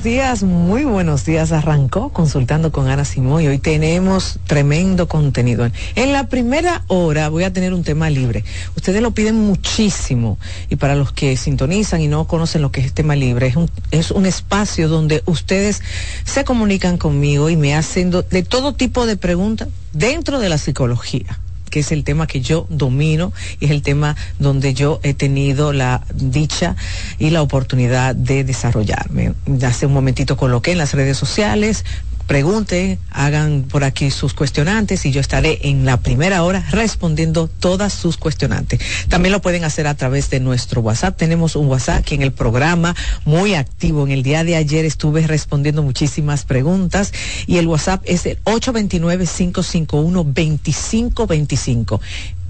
Buenos días, muy buenos días. Arrancó consultando con Ana Simón y hoy tenemos tremendo contenido. En la primera hora voy a tener un tema libre. Ustedes lo piden muchísimo y para los que sintonizan y no conocen lo que es tema libre, es un, es un espacio donde ustedes se comunican conmigo y me hacen de todo tipo de preguntas dentro de la psicología que es el tema que yo domino y es el tema donde yo he tenido la dicha y la oportunidad de desarrollarme. Hace un momentito coloqué en las redes sociales, pregunten, hagan por aquí sus cuestionantes y yo estaré en la primera hora respondiendo todas sus cuestionantes. También lo pueden hacer a través de nuestro WhatsApp. Tenemos un WhatsApp que en el programa muy activo. En el día de ayer estuve respondiendo muchísimas preguntas y el WhatsApp es el 829-551-2525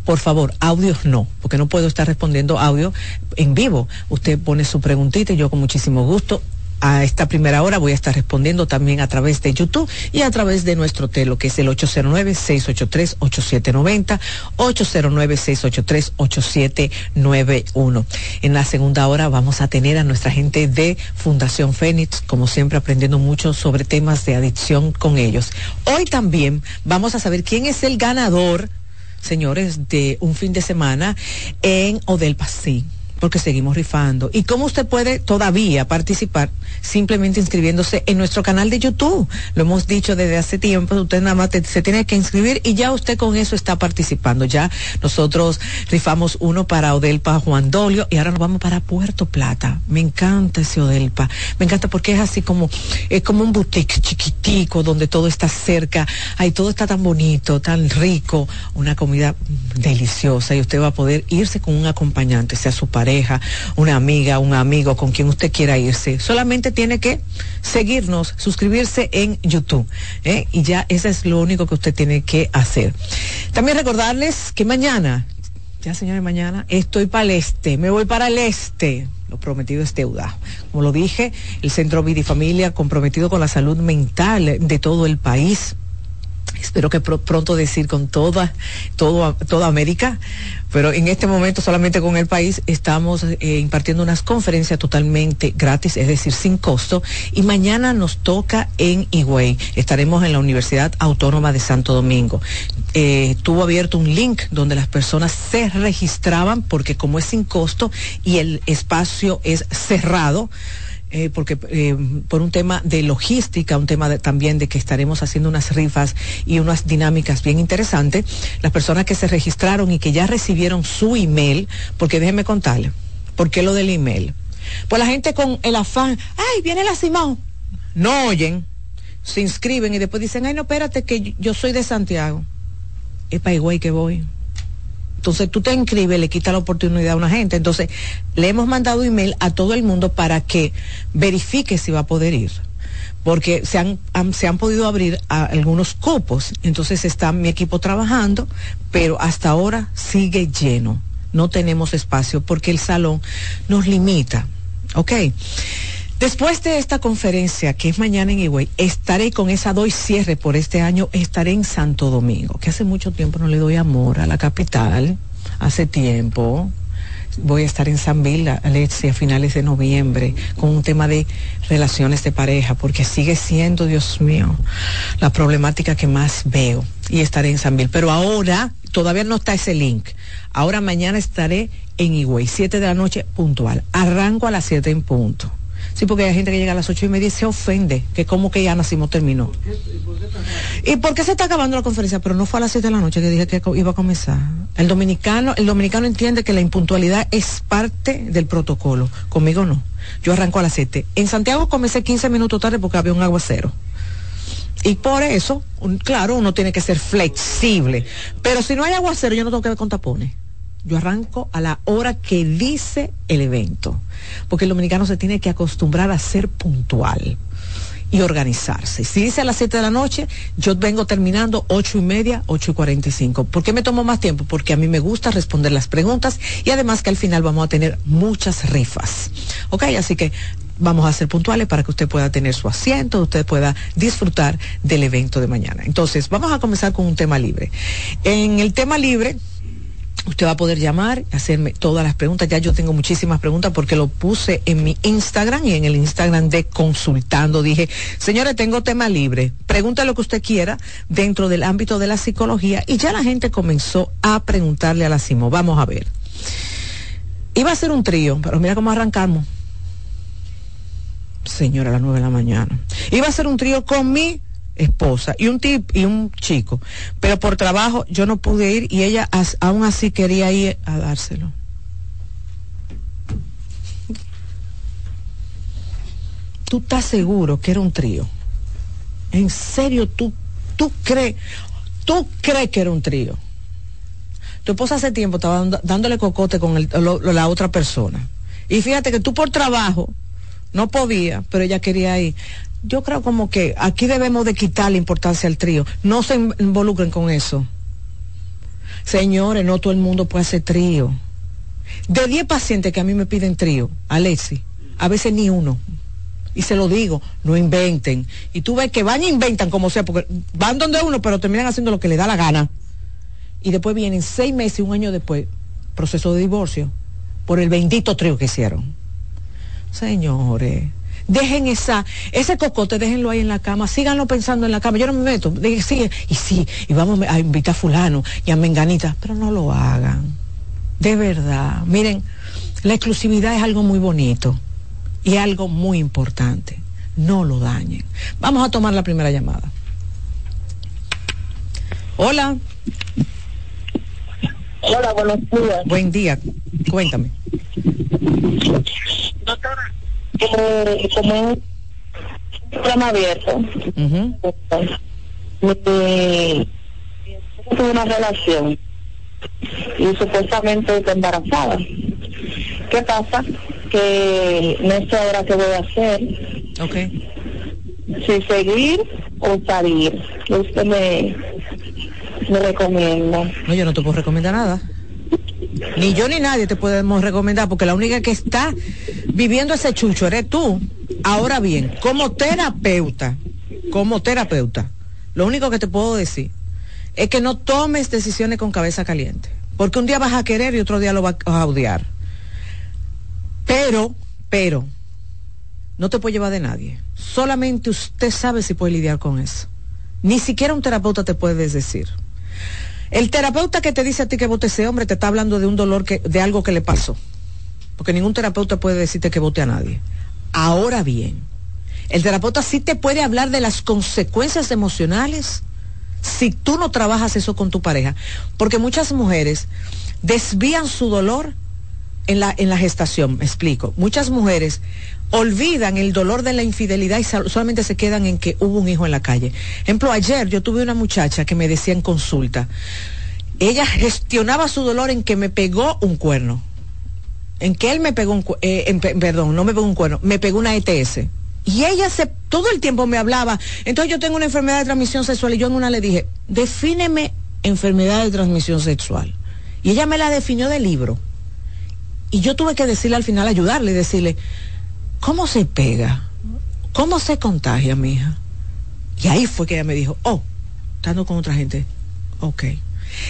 por favor, audios no, porque no puedo estar respondiendo audio en vivo. Usted pone su preguntita y yo con muchísimo gusto a esta primera hora voy a estar respondiendo también a través de YouTube y a través de nuestro telo, que es el 809-683-8790, 809-683-8791. En la segunda hora vamos a tener a nuestra gente de Fundación Fénix, como siempre aprendiendo mucho sobre temas de adicción con ellos. Hoy también vamos a saber quién es el ganador, señores, de un fin de semana en Odelpa Sí porque seguimos rifando. ¿Y cómo usted puede todavía participar? Simplemente inscribiéndose en nuestro canal de YouTube. Lo hemos dicho desde hace tiempo, usted nada más se tiene que inscribir y ya usted con eso está participando. Ya nosotros rifamos uno para Odelpa Juan Dolio y ahora nos vamos para Puerto Plata. Me encanta ese Odelpa. Me encanta porque es así como, es como un boutique chiquitico donde todo está cerca. Ahí todo está tan bonito, tan rico, una comida deliciosa y usted va a poder irse con un acompañante, sea su pareja pareja, una amiga, un amigo con quien usted quiera irse. Solamente tiene que seguirnos, suscribirse en YouTube. ¿eh? Y ya eso es lo único que usted tiene que hacer. También recordarles que mañana, ya señores, mañana estoy para el este, me voy para el este lo prometido es deuda. Como lo dije, el Centro Vida y Familia comprometido con la salud mental de todo el país espero que pronto decir con toda, todo, toda América, pero en este momento solamente con el país estamos eh, impartiendo unas conferencias totalmente gratis, es decir, sin costo, y mañana nos toca en Higüey. Estaremos en la Universidad Autónoma de Santo Domingo. Eh, tuvo abierto un link donde las personas se registraban porque como es sin costo y el espacio es cerrado, eh, porque eh, por un tema de logística, un tema también de que estaremos haciendo unas rifas y unas dinámicas bien interesantes, las personas que se registraron y que ya recibieron su email, porque déjenme contarle, ¿por qué lo del email? Pues la gente con el afán, ay, viene la Simón, no oyen, se inscriben y después dicen, ay, no, espérate, que yo soy de Santiago. Es para que voy. Entonces tú te inscribes, le quita la oportunidad a una gente. Entonces le hemos mandado email a todo el mundo para que verifique si va a poder ir. Porque se han, se han podido abrir algunos cupos. Entonces está mi equipo trabajando, pero hasta ahora sigue lleno. No tenemos espacio porque el salón nos limita. ¿Ok? Después de esta conferencia, que es mañana en Higüey, estaré con esa doy cierre por este año, estaré en Santo Domingo, que hace mucho tiempo no le doy amor a la capital, hace tiempo. Voy a estar en San Bill, Alexi, a finales de noviembre, con un tema de relaciones de pareja, porque sigue siendo, Dios mío, la problemática que más veo. Y estaré en San Bill. Pero ahora, todavía no está ese link. Ahora mañana estaré en Higüey, 7 de la noche puntual. Arranco a las 7 en punto Sí, porque hay gente que llega a las ocho y media y se ofende, que como que ya nacimos terminó. ¿Y por qué se está acabando la conferencia? Pero no fue a las siete de la noche que dije que iba a comenzar. El dominicano, el dominicano entiende que la impuntualidad es parte del protocolo. Conmigo no. Yo arranco a las siete. En Santiago comencé 15 minutos tarde porque había un aguacero. Y por eso, claro, uno tiene que ser flexible. Pero si no hay aguacero, yo no tengo que ver con tapones. Yo arranco a la hora que dice el evento, porque el dominicano se tiene que acostumbrar a ser puntual y organizarse. Si dice a las 7 de la noche, yo vengo terminando ocho y media, ocho y 45. ¿Por qué me tomo más tiempo? Porque a mí me gusta responder las preguntas y además que al final vamos a tener muchas rifas. ¿Ok? Así que vamos a ser puntuales para que usted pueda tener su asiento, usted pueda disfrutar del evento de mañana. Entonces, vamos a comenzar con un tema libre. En el tema libre, Usted va a poder llamar, hacerme todas las preguntas. Ya yo tengo muchísimas preguntas porque lo puse en mi Instagram y en el Instagram de Consultando. Dije, señores, tengo tema libre. Pregunta lo que usted quiera dentro del ámbito de la psicología. Y ya la gente comenzó a preguntarle a la Simo. Vamos a ver. Iba a ser un trío, pero mira cómo arrancamos. Señora, a las nueve de la mañana. Iba a ser un trío con mi esposa y un tip y un chico, pero por trabajo yo no pude ir y ella aún así quería ir a dárselo. ¿Tú estás seguro que era un trío? ¿En serio tú tú crees tú crees que era un trío? Tu esposa hace tiempo estaba dándole cocote con la otra persona. Y fíjate que tú por trabajo no podía, pero ella quería ir yo creo como que aquí debemos de quitar la importancia al trío. No se involucren con eso. Señores, no todo el mundo puede hacer trío. De 10 pacientes que a mí me piden trío, Alexi, a veces ni uno. Y se lo digo, no inventen. Y tú ves que van e inventan como sea, porque van donde uno, pero terminan haciendo lo que le da la gana. Y después vienen seis meses, un año después, proceso de divorcio, por el bendito trío que hicieron. Señores, dejen esa, ese cocote, déjenlo ahí en la cama, síganlo pensando en la cama. Yo no me meto, dije, sí, y sí, y vamos a invitar a fulano y a Menganita, pero no lo hagan. De verdad. Miren, la exclusividad es algo muy bonito y algo muy importante. No lo dañen. Vamos a tomar la primera llamada. Hola. Hola, buenos días. Buen día. Cuéntame. Doctora, eh, como un programa abierto, uh tuve una relación y supuestamente está embarazada. ¿Qué pasa? Que no sé ahora qué voy a hacer. Ok. Si seguir o salir. ¿Qué usted me, me recomienda? No, yo no te puedo recomendar nada. Ni yo ni nadie te podemos recomendar porque la única que está viviendo ese chucho eres tú. Ahora bien, como terapeuta, como terapeuta, lo único que te puedo decir es que no tomes decisiones con cabeza caliente. Porque un día vas a querer y otro día lo vas a odiar. Pero, pero, no te puede llevar de nadie. Solamente usted sabe si puede lidiar con eso. Ni siquiera un terapeuta te puede decir. El terapeuta que te dice a ti que vote ese hombre te está hablando de un dolor que, de algo que le pasó. Porque ningún terapeuta puede decirte que vote a nadie. Ahora bien, el terapeuta sí te puede hablar de las consecuencias emocionales si tú no trabajas eso con tu pareja. Porque muchas mujeres desvían su dolor en la, en la gestación, me explico. Muchas mujeres olvidan el dolor de la infidelidad y solamente se quedan en que hubo un hijo en la calle. Ejemplo, ayer yo tuve una muchacha que me decía en consulta, ella gestionaba su dolor en que me pegó un cuerno, en que él me pegó un eh, perdón, no me pegó un cuerno, me pegó una ETS. Y ella se, todo el tiempo me hablaba. Entonces yo tengo una enfermedad de transmisión sexual y yo en una le dije, defíneme enfermedad de transmisión sexual. Y ella me la definió del libro. Y yo tuve que decirle al final, ayudarle decirle, ¿cómo se pega? ¿Cómo se contagia, mi hija? Y ahí fue que ella me dijo, oh, estando con otra gente, ok.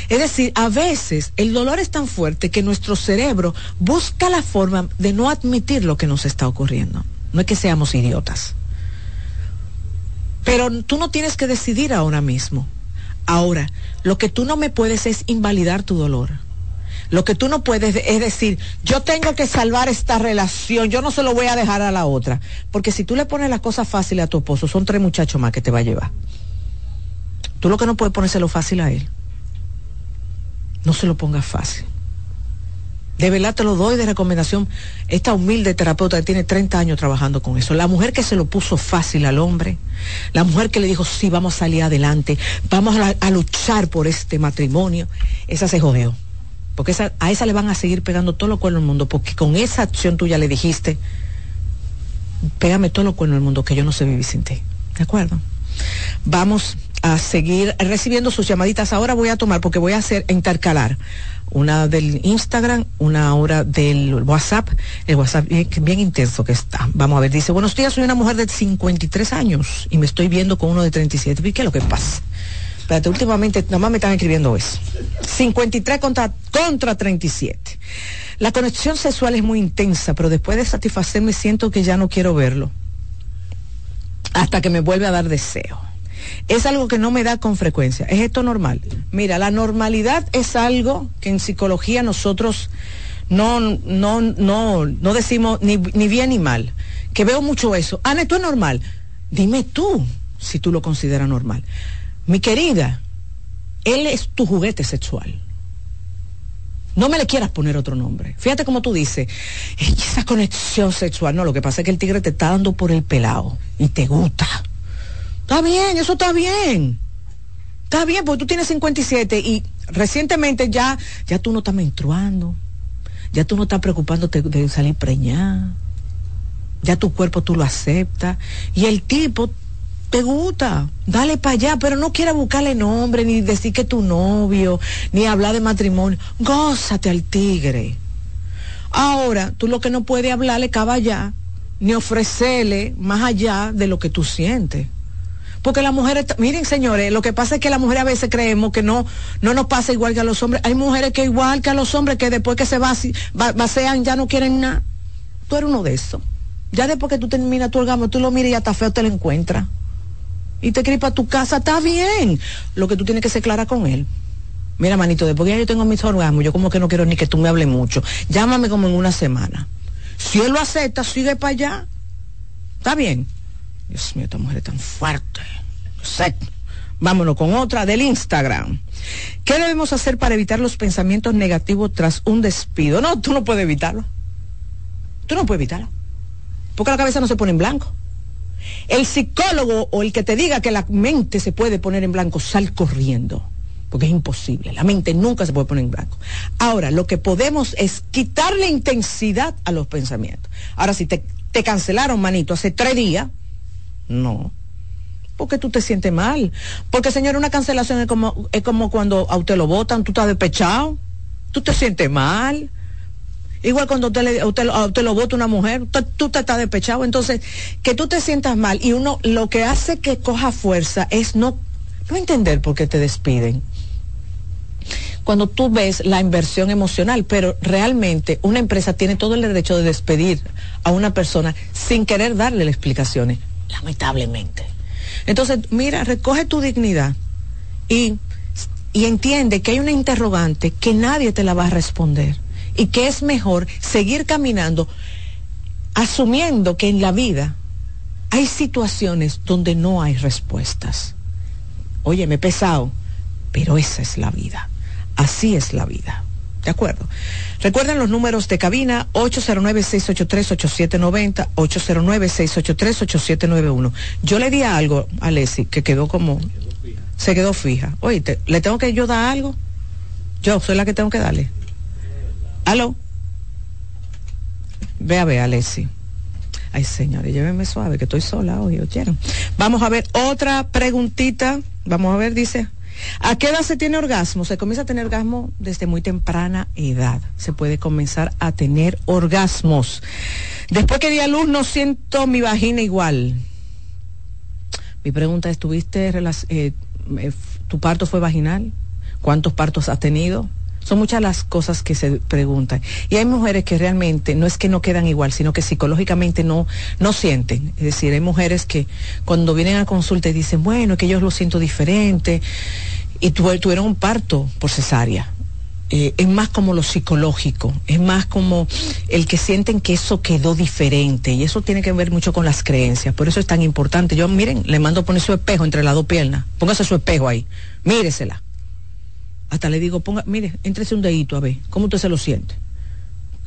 Es decir, a veces el dolor es tan fuerte que nuestro cerebro busca la forma de no admitir lo que nos está ocurriendo. No es que seamos idiotas. Pero tú no tienes que decidir ahora mismo. Ahora, lo que tú no me puedes es invalidar tu dolor. Lo que tú no puedes es decir, yo tengo que salvar esta relación, yo no se lo voy a dejar a la otra. Porque si tú le pones las cosas fáciles a tu esposo, son tres muchachos más que te va a llevar. Tú lo que no puedes ponérselo fácil a él. No se lo pongas fácil. De verdad te lo doy de recomendación. Esta humilde terapeuta que tiene 30 años trabajando con eso. La mujer que se lo puso fácil al hombre. La mujer que le dijo, sí, vamos a salir adelante. Vamos a, luchar por este matrimonio. Esa se jodió. Porque a esa le van a seguir pegando todo lo cuernos del mundo. Porque con esa acción tuya le dijiste, pégame todo lo cuernos del mundo que yo no sé vivir sin ti. ¿De acuerdo? Vamos a seguir recibiendo sus llamaditas. Ahora voy a tomar, porque voy a hacer intercalar una del Instagram, una hora del WhatsApp, el WhatsApp bien, intenso que está. Vamos a ver, dice, buenos días, soy una mujer de 53 años y me estoy viendo con uno de 37. ¿Y qué es lo que pasa? Espérate, últimamente, nomás me están escribiendo eso. 53 contra, contra 37. La conexión sexual es muy intensa, pero después de satisfacerme siento que ya no quiero verlo. Hasta que me vuelve a dar deseo es algo que no me da con frecuencia. ¿Es esto normal? Mira, la normalidad es algo que en psicología nosotros no, no, no, no decimos ni, bien ni mal. Que veo mucho eso. Ana, ¿esto es normal? Dime tú si tú lo consideras normal. Mi querida, él es tu juguete sexual. No me le quieras poner otro nombre. Fíjate como tú dices, esa conexión sexual. No, lo que pasa es que el tigre te está dando por el pelado y te gusta. Está bien, eso está bien. Está bien, porque tú tienes 57 y recientemente ya, ya tú no estás menstruando. Ya tú no estás preocupándote de salir preñada. Ya tu cuerpo tú lo aceptas. Y el tipo te gusta, dale para allá, pero no quiera buscarle nombre, ni decir que tu novio, ni hablar de matrimonio. Gózate al tigre. Ahora, tú lo que no puedes hablarle caballá, ni ofrecerle más allá de lo que tú sientes. Porque las mujeres, miren señores, lo que pasa es que las mujeres a veces creemos que no, no nos pasa igual que a los hombres. Hay mujeres que igual que a los hombres que después que se vacian ya no quieren nada. Tú eres uno de esos. Ya después que tú terminas tu orgasmo, tú lo miras y hasta feo te lo encuentras. Y te para tu casa, está bien. Lo que tú tienes que ser clara con él. Mira, manito, después que ya yo tengo mis orgasmos, yo como que no quiero ni que tú me hables mucho. Llámame como en una semana. Si él lo acepta, sigue para allá. Está bien. Dios mío, esta mujer es tan fuerte. Vámonos con otra del Instagram. ¿Qué debemos hacer para evitar los pensamientos negativos tras un despido? No, tú no puedes evitarlo. Tú no puedes evitarlo. Porque la cabeza no se pone en blanco. El psicólogo o el que te diga que la mente se puede poner en blanco, sal corriendo. porque es imposible. La mente nunca se puede poner en blanco. Ahora, lo que podemos es quitarle intensidad a los pensamientos. Ahora, si te, te cancelaron, manito, hace tres días, no. Porque tú te sientes mal. Porque, señor, una cancelación es como, es como cuando a usted lo votan, tú estás despechado, tú te sientes mal. Igual cuando usted, le, usted, lo vota una mujer, tú te estás despechado. Entonces, que tú te sientas mal y uno lo que hace que coja fuerza es no, no entender por qué te despiden cuando tú ves la inversión emocional, pero realmente una empresa tiene todo el derecho de despedir a una persona sin querer darle las explicaciones, lamentablemente. Entonces, mira, recoge tu dignidad y, y entiende que hay una interrogante que nadie te la va a responder y que es mejor seguir caminando asumiendo que en la vida hay situaciones donde no hay respuestas. Oye, me he pesado, pero esa es la vida. Así es la vida. ¿De acuerdo? Recuerden los números de cabina 809-683-8790, 809-683-8791. Yo le di algo a Leslie que quedó como... Se quedó fija. Oye, ¿le tengo que yo dar algo? Yo soy la que tengo que darle. ¿Aló? Vea, vea, Leslie. Ay, señores, llévenme suave, que estoy sola hoy, ¿oyeron? Vamos a ver otra preguntita. Vamos a ver, dice. ¿A qué edad se tiene orgasmo? Se comienza a tener orgasmo desde muy temprana edad. Se puede comenzar a tener orgasmos. Después que di a luz no siento mi vagina igual. Mi pregunta es, ¿tuviste, eh, eh, tu parto fue vaginal? ¿Cuántos partos has tenido? Son muchas las cosas que se preguntan. Y hay mujeres que realmente no es que no quedan igual, sino que psicológicamente no, no sienten. Es decir, hay mujeres que cuando vienen a consulta y dicen, bueno, que yo lo siento diferente, y tuvieron un parto por cesárea. Eh, es más como lo psicológico, es más como el que sienten que eso quedó diferente y eso tiene que ver mucho con las creencias, por eso es tan importante. Yo, miren, le mando a poner su espejo entre las dos piernas, póngase su espejo ahí, míresela hasta le digo, ponga, mire, entrese un dedito a ver, ¿cómo usted se lo siente?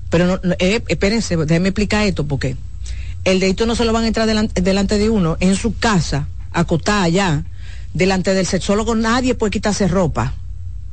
Pero no, eh, espérense, déjeme explicar esto, porque el dedito no se lo van a entrar delante, de uno, en su casa, acotada allá, delante del sexólogo, nadie puede quitarse ropa.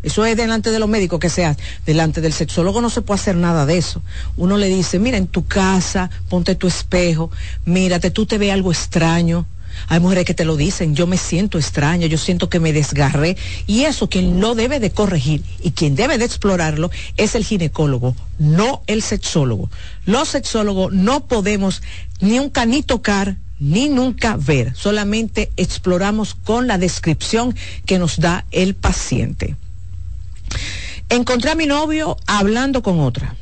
Eso es delante de los médicos que sea. Delante del sexólogo no se puede hacer nada de eso. Uno le dice, mira, en tu casa, ponte tu espejo, mírate, tú te ves algo extraño hay mujeres que te lo dicen, yo me siento extraña, yo siento que me desgarré. Y eso quien lo debe de corregir y quien debe de explorarlo es el ginecólogo, no el sexólogo. Los sexólogos no podemos ni nunca ni tocar ni nunca ver, solamente exploramos con la descripción que nos da el paciente. Encontré a mi novio hablando con otra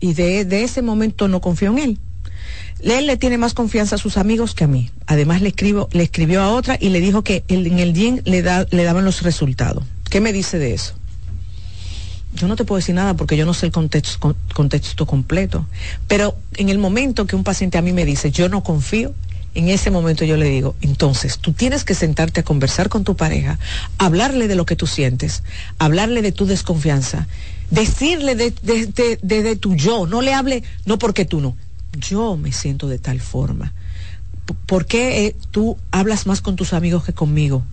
y de, de ese momento no confío en él él le tiene más confianza a sus amigos que a mí. Además le escribo, le escribió a otra y le dijo que en el gym le, da, le daban los resultados. ¿Qué me dice de eso? Yo no te puedo decir nada porque yo no sé el contexto, completo. Pero en el momento que un paciente a mí me dice, yo no confío, en ese momento yo le digo, entonces tú tienes que sentarte a conversar con tu pareja, hablarle de lo que tú sientes, hablarle de tu desconfianza, decirle de, de tu yo, no le hable, no porque tú no, yo me siento de tal forma? ¿Por qué eh, tú hablas más con tus amigos que conmigo?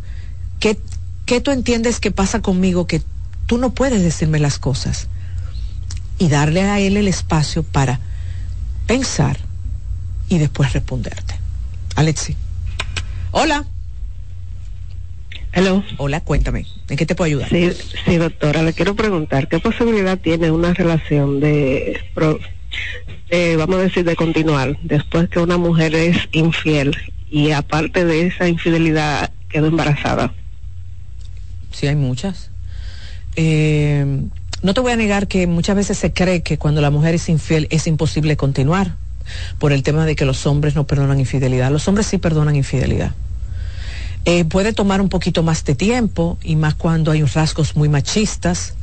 ¿Qué, ¿Qué tú entiendes que pasa conmigo que tú no puedes decirme las cosas? Y darle a él el espacio para pensar y después responderte. Alexi. Hola. Hello. Hola, cuéntame, ¿en qué te puedo ayudar? Sí, sí, doctora, le quiero preguntar, ¿qué posibilidad tiene una relación de eh, vamos a decir, de continuar después que una mujer es infiel y aparte de esa infidelidad quedó embarazada? Sí, hay muchas. Eh, no te voy a negar que muchas veces se cree que cuando la mujer es infiel es imposible continuar por el tema de que los hombres no perdonan infidelidad. Los hombres sí perdonan infidelidad. Eh, puede tomar un poquito más de tiempo y más cuando hay rasgos muy machistas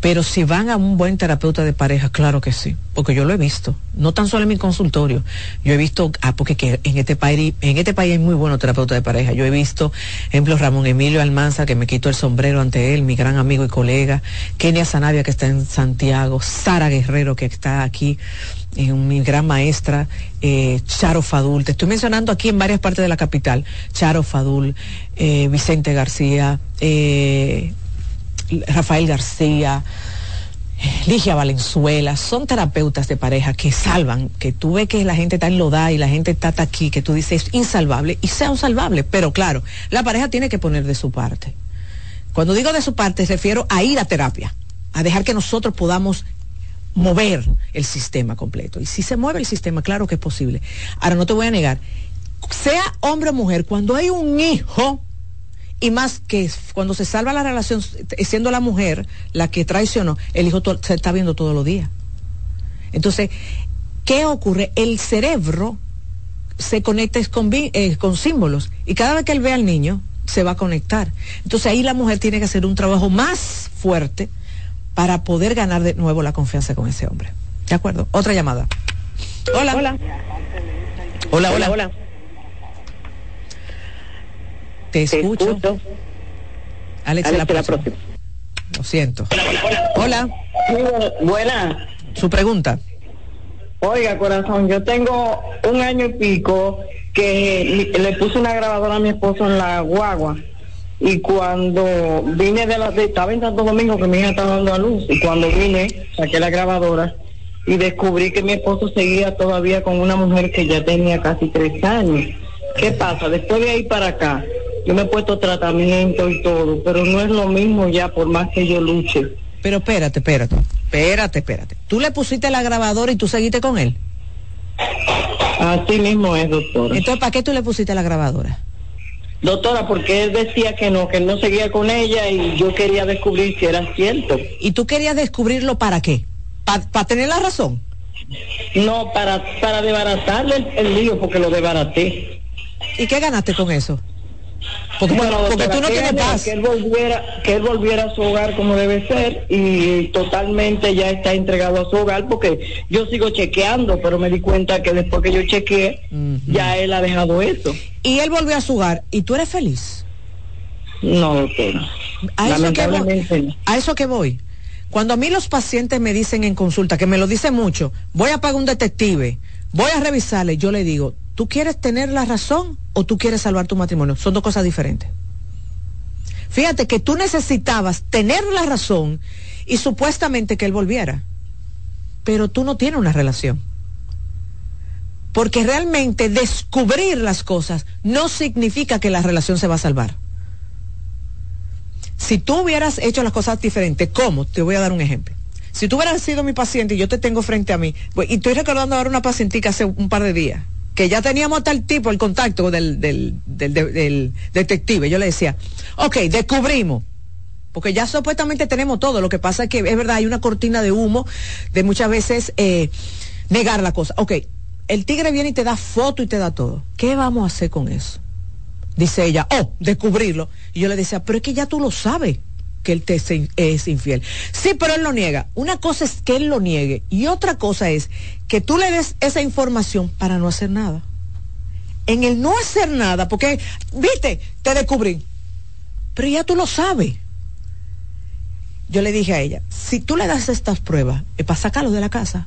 pero si van a un buen terapeuta de pareja, claro que sí, porque yo lo he visto, no tan solo en mi consultorio, yo he visto, ah, porque en este país, en este país hay muy buenos terapeutas de pareja, yo he visto, ejemplo, Ramón Emilio Almanza, que me quito el sombrero ante él, mi gran amigo y colega, Kenia Sanavia, que está en Santiago, Sara Guerrero, que está aquí, eh, mi gran maestra, eh, Charo Fadul, te estoy mencionando aquí en varias partes de la capital, Charo Fadul, eh, Vicente García, Rafael García, Ligia Valenzuela, son terapeutas de pareja que salvan, que tú ves que la gente está enlodada y la gente está aquí, que tú dices es insalvable y sea un salvable, pero claro, la pareja tiene que poner de su parte. Cuando digo de su parte, refiero a ir a terapia, a dejar que nosotros podamos mover el sistema completo. Y si se mueve el sistema, claro que es posible. Ahora, no te voy a negar, sea hombre o mujer, cuando hay un hijo, y más que cuando se salva la relación, siendo la mujer la que traicionó, el hijo se está viendo todos los días. Entonces, ¿qué ocurre? El cerebro se conecta con, eh, con símbolos y cada vez que él ve al niño, se va a conectar. Entonces ahí la mujer tiene que hacer un trabajo más fuerte para poder ganar de nuevo la confianza con ese hombre. ¿De acuerdo? Otra llamada. Hola. Hola. Hola, hola. hola. Te escucho. Alex, la, próxima. Lo siento. Hola. buena. Su pregunta. Oiga, corazón, yo tengo un año y pico que le puse una grabadora a mi esposo en la guagua y cuando vine de la de, estaba en Santo Domingo que mi hija estaba dando a luz y cuando vine saqué la grabadora y descubrí que mi esposo seguía todavía con una mujer que ya tenía casi tres años. ¿Qué pasa? Después de ahí para acá, yo me he puesto tratamiento y todo, pero no es lo mismo ya por más que yo luche. Pero espérate, espérate, espérate, espérate. ¿Tú le pusiste la grabadora y tú seguiste con él? Así mismo es, doctora. Entonces, ¿para qué tú le pusiste la grabadora? Doctora, porque él decía que no, que él no seguía con ella y yo quería descubrir si era cierto. ¿Y tú querías descubrirlo para qué? ¿Para tener la razón? No, para, para desbaratarle el, el lío, porque lo desbaraté. ¿Y qué ganaste con eso? Porque, tú no tienes paz. Que él, volviera, que él volviera a su hogar como debe ser y totalmente ya está entregado a su hogar porque yo sigo chequeando, pero me di cuenta que después que yo chequeé, ya él ha dejado eso. Y él volvió a su hogar y tú eres feliz. No, doctor. A eso, que voy, a eso que voy. Cuando a mí los pacientes me dicen en consulta, que me lo dicen mucho, voy a pagar un detective, voy a revisarle, yo le digo, ¿Tú quieres tener la razón o tú quieres salvar tu matrimonio? Son dos cosas diferentes. Fíjate que tú necesitabas tener la razón y supuestamente que él volviera. Pero tú no tienes una relación. Porque realmente descubrir las cosas no significa que la relación se va a salvar. Si tú hubieras hecho las cosas diferentes, ¿cómo? Te voy a dar un ejemplo. Si tú hubieras sido mi paciente y yo te tengo frente a mí, pues, y estoy recordando ahora una pacientica hace un par de días, que ya teníamos tal tipo el contacto del, detective. Yo le decía, ok, descubrimos. Porque ya supuestamente tenemos todo. Lo que pasa es que es verdad, hay una cortina de humo de muchas veces eh, negar la cosa. Ok, el tigre viene y te da foto y te da todo. ¿Qué vamos a hacer con eso? Dice ella, oh, descubrirlo. Y yo le decía, pero es que ya tú lo sabes que él te es infiel. Sí, pero él lo niega. Una cosa es que él lo niegue y otra cosa es que tú le des esa información para no hacer nada. En el no hacer nada, porque, viste, te descubrí, pero ya tú lo sabes. Yo le dije a ella, si tú le das estas pruebas, es para sacarlo de la casa.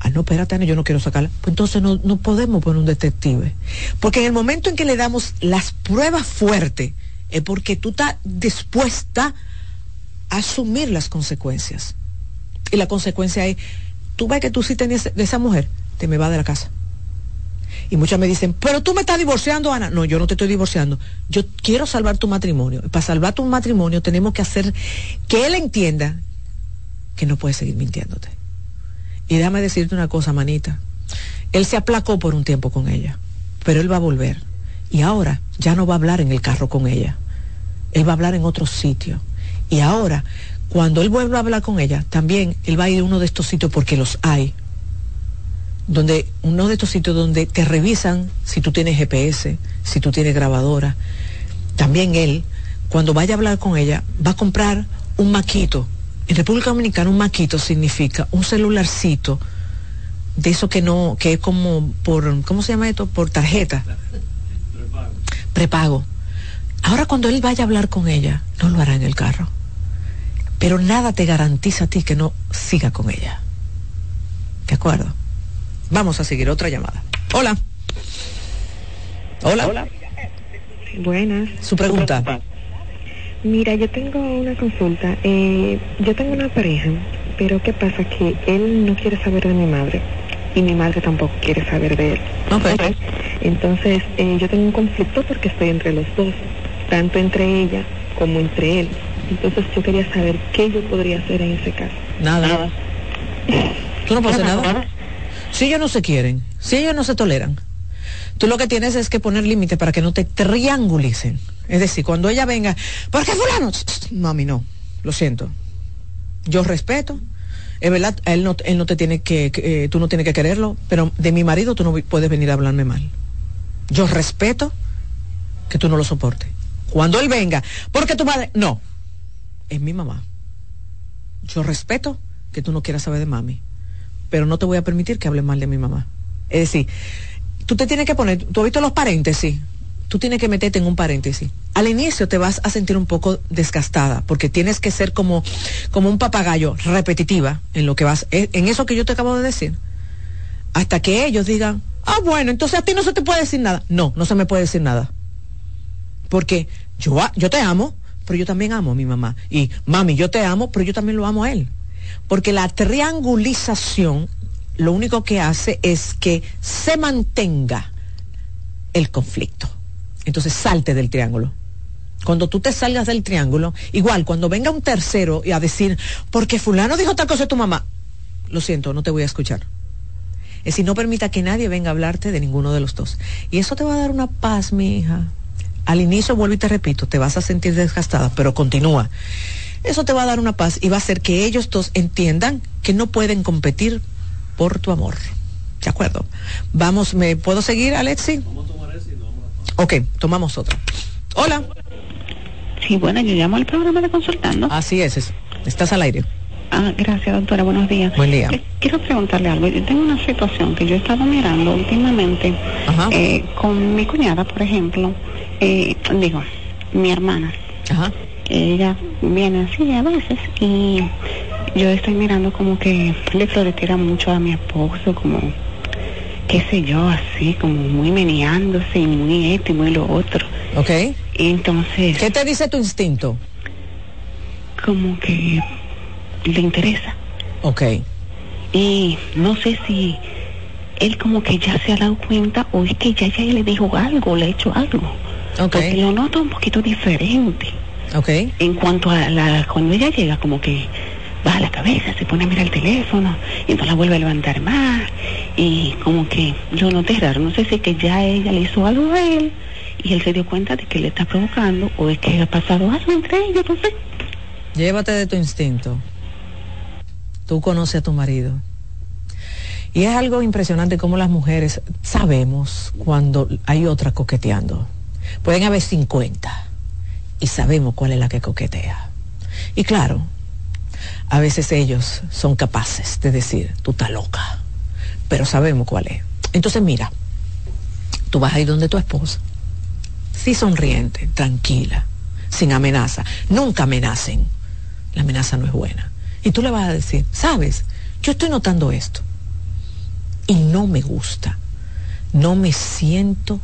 Ah, no, espérate, yo no quiero sacarla. Pues entonces no, no podemos poner un detective. Porque en el momento en que le damos las pruebas fuertes, es porque tú estás dispuesta a asumir las consecuencias. Y la consecuencia es, tú ves que tú sí tenías de esa mujer, te me va de la casa. Y muchas me dicen, pero tú me estás divorciando, Ana. No, yo no te estoy divorciando. Yo quiero salvar tu matrimonio. Y para salvar tu matrimonio tenemos que hacer que él entienda que no puede seguir mintiéndote. Y déjame decirte una cosa, manita. Él se aplacó por un tiempo con ella, pero él va a volver. Y ahora ya no va a hablar en el carro con ella. Él va a hablar en otro sitio. Y ahora, cuando él vuelva a hablar con ella, también él va a ir a uno de estos sitios porque los hay. Donde, uno de estos sitios donde te revisan si tú tienes GPS, si tú tienes grabadora. También él, cuando vaya a hablar con ella, va a comprar un maquito. En República Dominicana un maquito significa un celularcito de eso que no, que es como por, ¿cómo se llama esto? Por tarjeta prepago. Ahora cuando él vaya a hablar con ella, no lo hará en el carro. Pero nada te garantiza a ti que no siga con ella. ¿De acuerdo? Vamos a seguir otra llamada. Hola. Hola. Hola. Buenas. Su pregunta. Mira, yo tengo una consulta. Eh, yo tengo una pareja, pero ¿qué pasa? Que él no quiere saber de mi madre y mi madre tampoco quiere saber de él. Okay. Entonces, eh, yo tengo un conflicto porque estoy entre los dos, tanto entre ella como entre él. Entonces, yo quería saber qué yo podría hacer en ese caso. Nada. ¿Tú no puedes hacer nada? Si ellos no se quieren, si ellos no se toleran, tú lo que tienes es que poner límite para que no te triangulicen. Es decir, cuando ella venga, ¿por qué fulano? Mami, no, lo siento. Yo respeto. Es verdad, él no, él no te tiene que, que eh, tú no tienes que quererlo, pero de mi marido tú no puedes venir a hablarme mal. Yo respeto que tú no lo soportes. Cuando él venga, porque tu madre, no, es mi mamá. Yo respeto que tú no quieras saber de mami, pero no te voy a permitir que hable mal de mi mamá. Es decir, tú te tienes que poner, tú has visto los paréntesis, tú tienes que meterte en un paréntesis. Al inicio te vas a sentir un poco desgastada, porque tienes que ser como, como un papagayo repetitiva en lo que vas, eh, en eso que yo te acabo de decir. Hasta que ellos digan, ah, bueno, entonces a ti no se te puede decir nada. No, no se me puede decir nada. Porque yo, yo te amo, pero yo también amo a mi mamá. Y mami, yo te amo, pero yo también lo amo a él. Porque la triangulización lo único que hace es que se mantenga el conflicto. Entonces salte del triángulo. Cuando tú te salgas del triángulo, igual cuando venga un tercero y a decir, porque fulano dijo tal cosa de tu mamá, lo siento, no te voy a escuchar. Es decir, no permita que nadie venga a hablarte de ninguno de los dos. Y eso te va a dar una paz, mi hija. Al inicio, vuelvo y te repito, te vas a sentir desgastada, pero continúa. Eso te va a dar una paz y va a hacer que ellos dos entiendan que no pueden competir por tu amor. ¿De acuerdo? Vamos, ¿me puedo seguir, Alexi? Ok, tomamos otra. Hola. Sí, bueno, yo llamo al programa de consultando. Así es, es. estás al aire. Ah, gracias, doctora. Buenos días. Buen día. Eh, quiero preguntarle algo. Yo tengo una situación que yo he estado mirando últimamente eh, con mi cuñada, por ejemplo. Eh, digo, mi hermana. Ajá. Ella viene así a veces y yo estoy mirando como que le floretira mucho a mi esposo, como qué sé yo, así, como muy meneándose y muy esto y muy lo otro. Ok. Y entonces... ¿Qué te dice tu instinto? Como que le interesa. Ok. Y no sé si él como que ya se ha dado cuenta o es que ya ya le dijo algo, le ha hecho algo. Ok. Porque lo noto un poquito diferente. Ok. En cuanto a la, cuando ella llega como que baja la cabeza, se pone a mirar el teléfono y no la vuelve a levantar más. Y como que lo noté raro, no sé si es que ya ella le hizo algo a él y él se dio cuenta de que le está provocando o es que ha pasado algo entre ellos, no sé. Llévate de tu instinto. Tú conoces a tu marido. Y es algo impresionante cómo las mujeres sabemos cuando hay otra coqueteando. Pueden haber 50 y sabemos cuál es la que coquetea. Y claro, a veces ellos son capaces de decir, tú estás loca, pero sabemos cuál es. Entonces mira, tú vas a ir donde tu esposa, sí sonriente, tranquila, sin amenaza. Nunca amenacen. La amenaza no es buena. Y tú le vas a decir, sabes, yo estoy notando esto y no me gusta, no me siento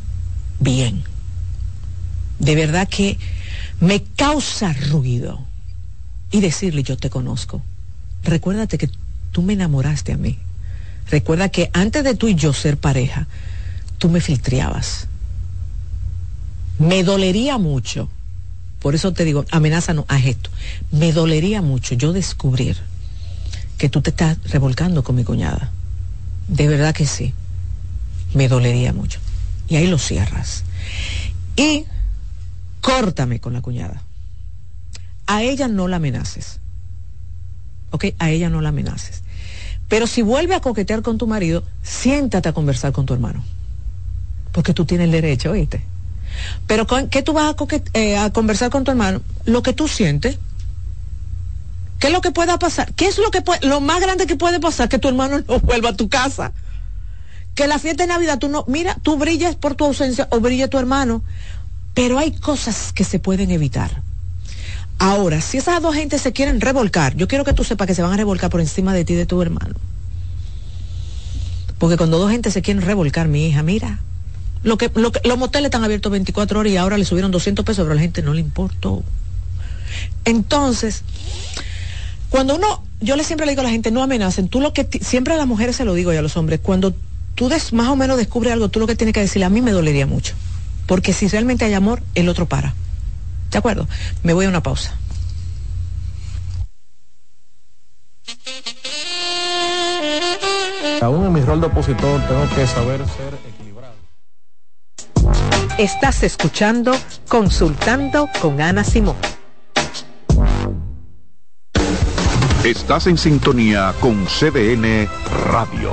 bien. De verdad que me causa ruido. Y decirle, yo te conozco. Recuérdate que tú me enamoraste a mí. Recuerda que antes de tú y yo ser pareja, tú me filtreabas. Me dolería mucho. Por eso te digo, amenaza no, haz esto. Me dolería mucho yo descubrir que tú te estás revolcando con mi cuñada. De verdad que sí. Me dolería mucho. Y ahí lo cierras. Y córtame con la cuñada. A ella no la amenaces. ¿Ok? A ella no la amenaces. Pero si vuelve a coquetear con tu marido, siéntate a conversar con tu hermano. Porque tú tienes el derecho, oíste. Pero con, ¿qué tú vas a, eh, a conversar con tu hermano? Lo que tú sientes. ¿Qué es lo que pueda pasar? ¿Qué es lo que puede, lo más grande que puede pasar? Que tu hermano no vuelva a tu casa. Que la fiesta de Navidad tú no, mira, tú brillas por tu ausencia o brilla tu hermano. Pero hay cosas que se pueden evitar. Ahora, si esas dos gentes se quieren revolcar, yo quiero que tú sepas que se van a revolcar por encima de ti y de tu hermano. Porque cuando dos gentes se quieren revolcar, mi hija, mira, lo que, lo que, los moteles están abiertos 24 horas y ahora le subieron 200 pesos, pero a la gente no le importó. Entonces, cuando uno, yo le siempre le digo a la gente, no amenacen, tú lo que, siempre a las mujeres se lo digo y a los hombres, cuando tú des, más o menos descubres algo, tú lo que tienes que decirle, a mí me dolería mucho. Porque si realmente hay amor, el otro para. ¿De acuerdo? Me voy a una pausa. Aún en mi rol de opositor tengo que saber ser equilibrado. Estás escuchando Consultando con Ana Simón. Estás en sintonía con CDN Radio.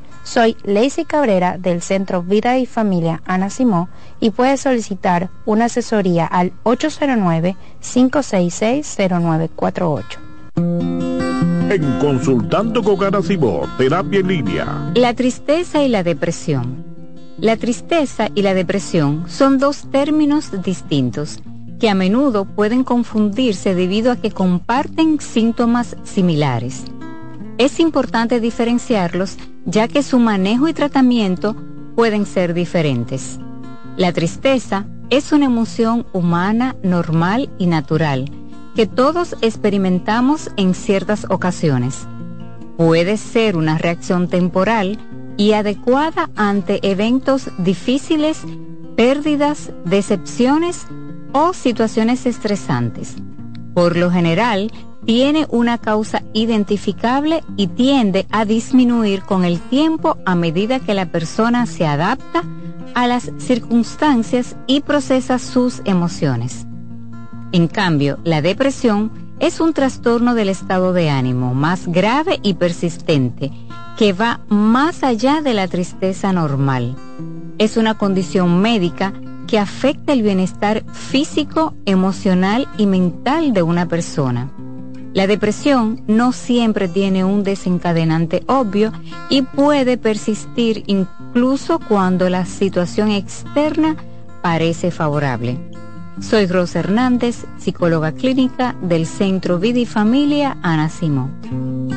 Soy Lacey Cabrera del Centro Vida y Familia Ana Simón y puedes solicitar una asesoría al 809-566-0948. En Consultando con Ana Simón, Terapia en Línea. La tristeza y la depresión. La tristeza y la depresión son dos términos distintos que a menudo pueden confundirse debido a que comparten síntomas similares. Es importante diferenciarlos ya que su manejo y tratamiento pueden ser diferentes. La tristeza es una emoción humana normal y natural que todos experimentamos en ciertas ocasiones. Puede ser una reacción temporal y adecuada ante eventos difíciles, pérdidas, decepciones o situaciones estresantes. Por lo general, tiene una causa identificable y tiende a disminuir con el tiempo a medida que la persona se adapta a las circunstancias y procesa sus emociones. En cambio, la depresión es un trastorno del estado de ánimo más grave y persistente que va más allá de la tristeza normal. Es una condición médica que afecta el bienestar físico, emocional y mental de una persona. La depresión no siempre tiene un desencadenante obvio y puede persistir incluso cuando la situación externa parece favorable. Soy Rosa Hernández, psicóloga clínica del Centro Vida y Familia Ana Simón.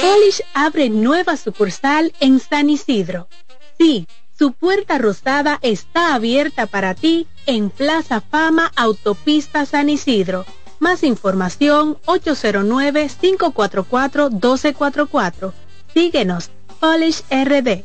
Polish abre nueva sucursal en San Isidro. Sí, su puerta rosada está abierta para ti en Plaza Fama Autopista San Isidro. Más información 809-544-1244. Síguenos, Polish RD.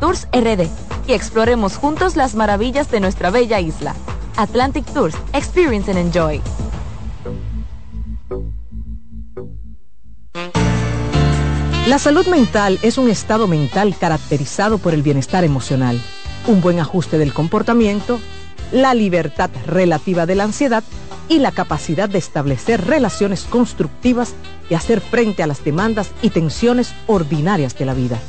Tours RD y exploremos juntos las maravillas de nuestra bella isla. Atlantic Tours, Experience and Enjoy. La salud mental es un estado mental caracterizado por el bienestar emocional, un buen ajuste del comportamiento, la libertad relativa de la ansiedad y la capacidad de establecer relaciones constructivas y hacer frente a las demandas y tensiones ordinarias de la vida.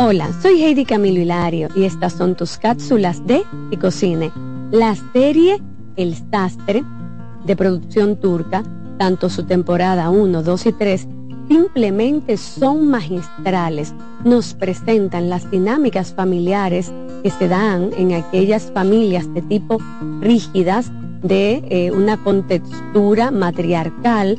Hola, soy Heidi Camilo Hilario y estas son tus cápsulas de Ticocine. La serie El Sastre, de producción turca, tanto su temporada 1, 2 y 3, simplemente son magistrales. Nos presentan las dinámicas familiares que se dan en aquellas familias de tipo rígidas, de eh, una contextura matriarcal,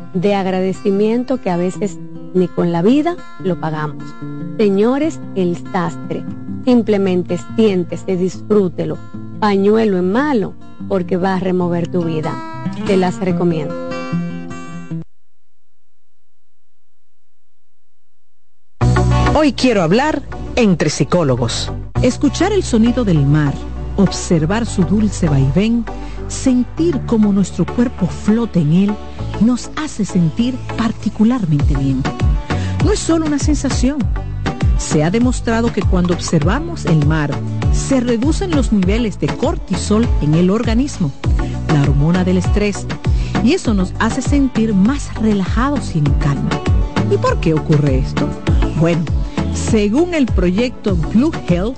de agradecimiento que a veces ni con la vida lo pagamos. Señores, el sastre, simplemente siéntese, disfrútelo, pañuelo en malo, porque va a remover tu vida. Te las recomiendo. Hoy quiero hablar entre psicólogos. Escuchar el sonido del mar, observar su dulce vaivén, sentir cómo nuestro cuerpo flota en él, nos hace sentir particularmente bien. No es solo una sensación. Se ha demostrado que cuando observamos el mar, se reducen los niveles de cortisol en el organismo, la hormona del estrés, y eso nos hace sentir más relajados y en calma. ¿Y por qué ocurre esto? Bueno, según el proyecto Blue Health,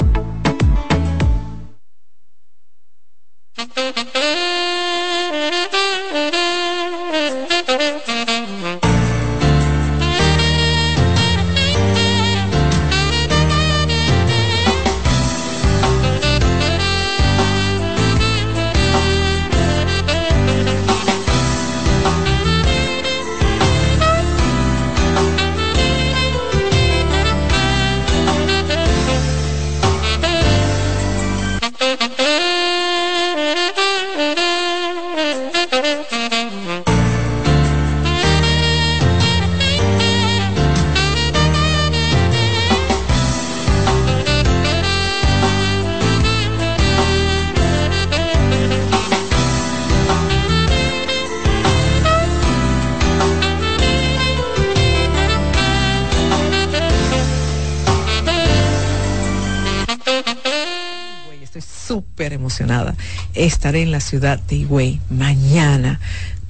Estaré en la ciudad de Higüey mañana,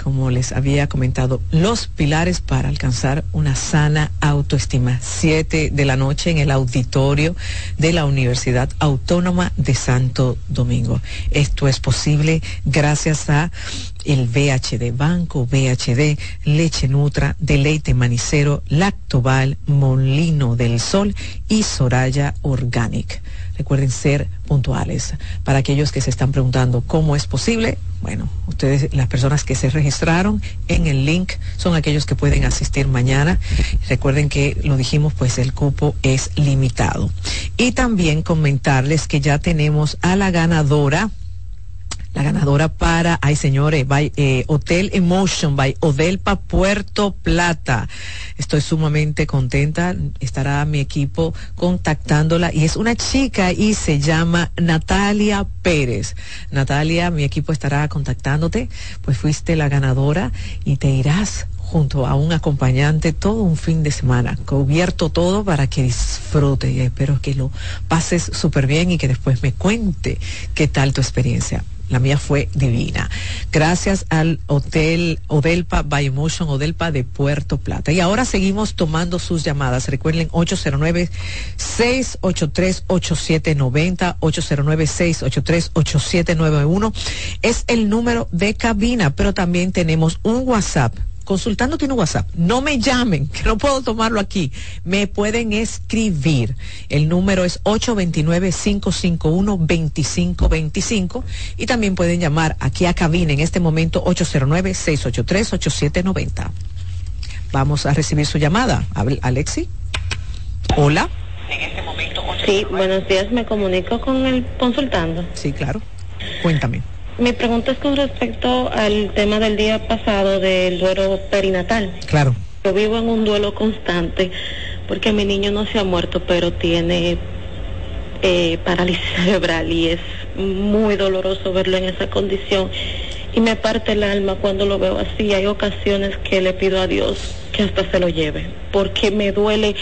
como les había comentado, los pilares para alcanzar una sana autoestima. Siete de la noche en el auditorio de la Universidad Autónoma de Santo Domingo. Esto es posible gracias a el VHD Banco, VHD, Leche Nutra, Deleite Manicero, Lactobal, Molino del Sol y Soraya Organic. Recuerden ser puntuales. Para aquellos que se están preguntando cómo es posible, bueno, ustedes, las personas que se registraron en el link son aquellos que pueden asistir mañana. Recuerden que lo dijimos, pues el cupo es limitado. Y también comentarles que ya tenemos a la ganadora la ganadora para, ay señores, by, eh, Hotel Emotion by Odelpa Puerto Plata. Estoy sumamente contenta. Estará mi equipo contactándola y es una chica y se llama Natalia Pérez. Natalia, mi equipo estará contactándote, pues fuiste la ganadora y te irás junto a un acompañante todo un fin de semana, cubierto todo para que disfrute y espero que lo pases súper bien y que después me cuente qué tal tu experiencia. La mía fue divina. Gracias al Hotel Odelpa by Emotion Odelpa de Puerto Plata. Y ahora seguimos tomando sus llamadas. Recuerden 809-683-8790, 809-683-8791. Es el número de cabina, pero también tenemos un WhatsApp consultando tiene WhatsApp. No me llamen, que no puedo tomarlo aquí. Me pueden escribir. El número es 829-551-2525 y también pueden llamar aquí a cabina en este momento 809-683-8790. Vamos a recibir su llamada. Alexi. Hola. En este momento. Sí, buenos días. Me comunico con el consultando. Sí, claro. Cuéntame. Mi pregunta es con respecto al tema del día pasado del duelo perinatal. Claro. Yo vivo en un duelo constante porque mi niño no se ha muerto, pero tiene eh, parálisis cerebral y es muy doloroso verlo en esa condición y me parte el alma cuando lo veo así. Hay ocasiones que le pido a Dios que hasta se lo lleve, porque me duele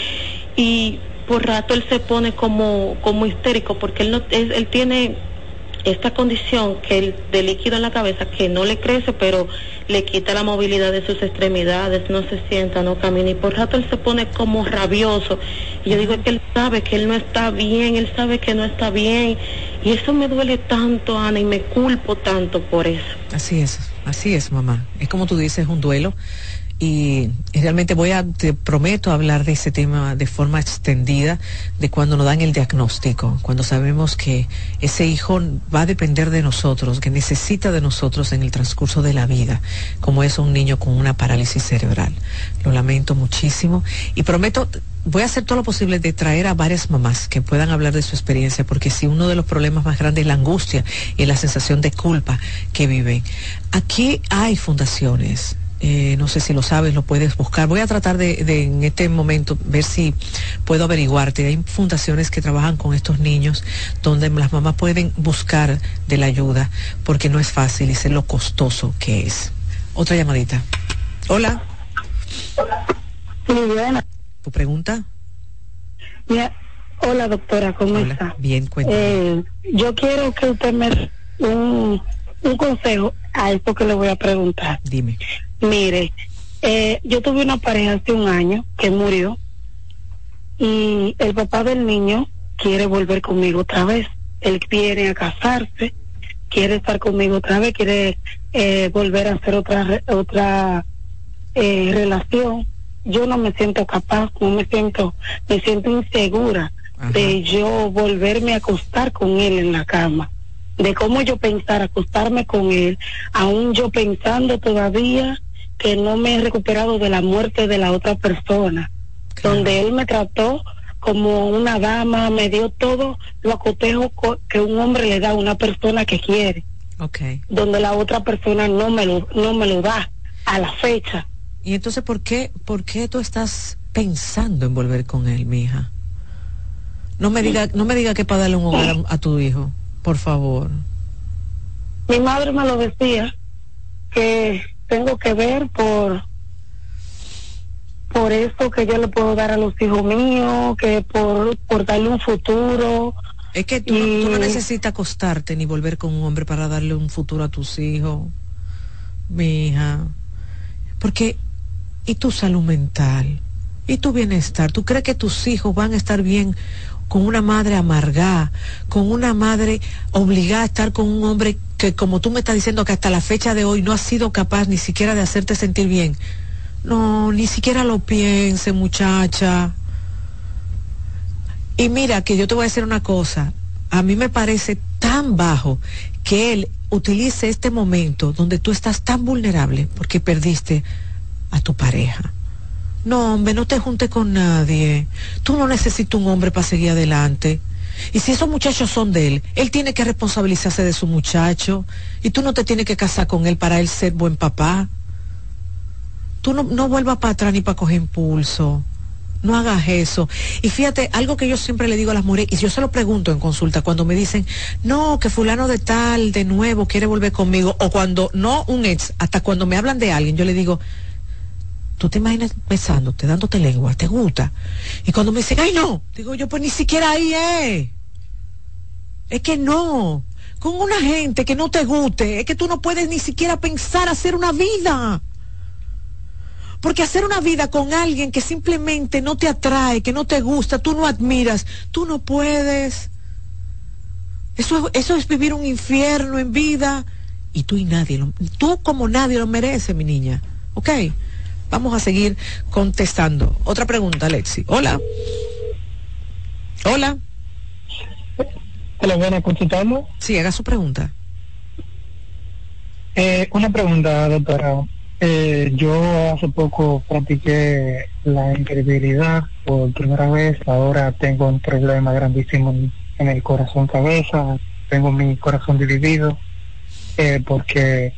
y por rato él se pone como como histérico porque él no él, él tiene esta condición que el de líquido en la cabeza que no le crece pero le quita la movilidad de sus extremidades, no se sienta, no camina y por rato él se pone como rabioso. Y yo digo que él sabe que él no está bien, él sabe que no está bien y eso me duele tanto Ana y me culpo tanto por eso. Así es, así es mamá, es como tú dices, un duelo y, realmente voy a, te prometo hablar de ese tema de forma extendida, de cuando nos dan el diagnóstico, cuando sabemos que ese hijo va a depender de nosotros, que necesita de nosotros en el transcurso de la vida, como es un niño con una parálisis cerebral. Lo lamento muchísimo y prometo voy a hacer todo lo posible de traer a varias mamás que puedan hablar de su experiencia, porque si uno de los problemas más grandes es la angustia y la sensación de culpa que viven. Aquí hay fundaciones, eh, no sé si lo sabes, lo puedes buscar. Voy a tratar de, de, en este momento ver si puedo averiguarte. Hay fundaciones que trabajan con estos niños donde las mamás pueden buscar de la ayuda porque no es fácil y sé lo costoso que es. Otra llamadita. Hola. Muy buena. ¿Tu pregunta? Mira, hola doctora, ¿cómo Hola. está? Bien, cuéntame. Eh, yo quiero que usted me dé un, un consejo a esto que le voy a preguntar. Dime. Mire, eh, yo tuve una pareja hace un año que murió y el papá del niño quiere volver conmigo otra vez. Él viene a casarse, quiere estar conmigo otra vez, quiere eh, volver a hacer otra otra eh, relación. Yo no me siento capaz, no me siento, me siento insegura de yo volverme a acostar con él en la cama, de cómo yo pensar acostarme con él, aún yo pensando todavía que no me he recuperado de la muerte de la otra persona, donde él me trató como una dama, me dio todo lo cotejo co- que un hombre le da a una persona que quiere, Ok. donde la otra persona no me lo, no me lo da a la fecha. Y entonces, ¿por qué, por qué tú estás pensando en volver con él, mija? No me diga, no me diga que para darle un hogar a, a tu hijo, por favor. Mi madre me lo decía, que tengo que ver por por eso que yo le puedo dar a los hijos míos, que por, por darle un futuro. Es que tú, no, tú no necesitas acostarte ni volver con un hombre para darle un futuro a tus hijos, mi hija. Porque, ¿y tu salud mental? ¿Y tu bienestar? ¿Tú crees que tus hijos van a estar bien con una madre amargada, con una madre obligada a estar con un hombre que, como tú me estás diciendo, que hasta la fecha de hoy no ha sido capaz ni siquiera de hacerte sentir bien? No, ni siquiera lo piense, muchacha. Y mira que yo te voy a decir una cosa, a mí me parece tan bajo que él utilice este momento donde tú estás tan vulnerable porque perdiste a tu pareja. No, hombre, no te juntes con nadie. Tú no necesitas un hombre para seguir adelante. Y si esos muchachos son de él, él tiene que responsabilizarse de su muchacho. Y tú no te tienes que casar con él para él ser buen papá. Tú no, no vuelvas para atrás ni para coger impulso. No hagas eso. Y fíjate, algo que yo siempre le digo a las mujeres, y yo se lo pregunto en consulta, cuando me dicen, no, que fulano de tal, de nuevo, quiere volver conmigo, o cuando, no un ex, hasta cuando me hablan de alguien, yo le digo, tú te imaginas besándote, dándote lengua, te gusta. Y cuando me dicen, ay no, digo yo, pues ni siquiera ahí es. Es que no. Con una gente que no te guste, es que tú no puedes ni siquiera pensar hacer una vida. Porque hacer una vida con alguien que simplemente no te atrae, que no te gusta, tú no admiras, tú no puedes. Eso, es- eso es vivir un infierno en vida. Y tú y nadie, lo- tú como nadie lo merece, mi niña. ¿Ok? Vamos a seguir contestando. Otra pregunta, Alexi. Hola. Hola. Hola, buena, consultando. Sí, haga su pregunta. Eh, una pregunta, doctora. Eh, yo hace poco practiqué la infertilidad por primera vez. Ahora tengo un problema grandísimo en el corazón cabeza. Tengo mi corazón dividido eh, porque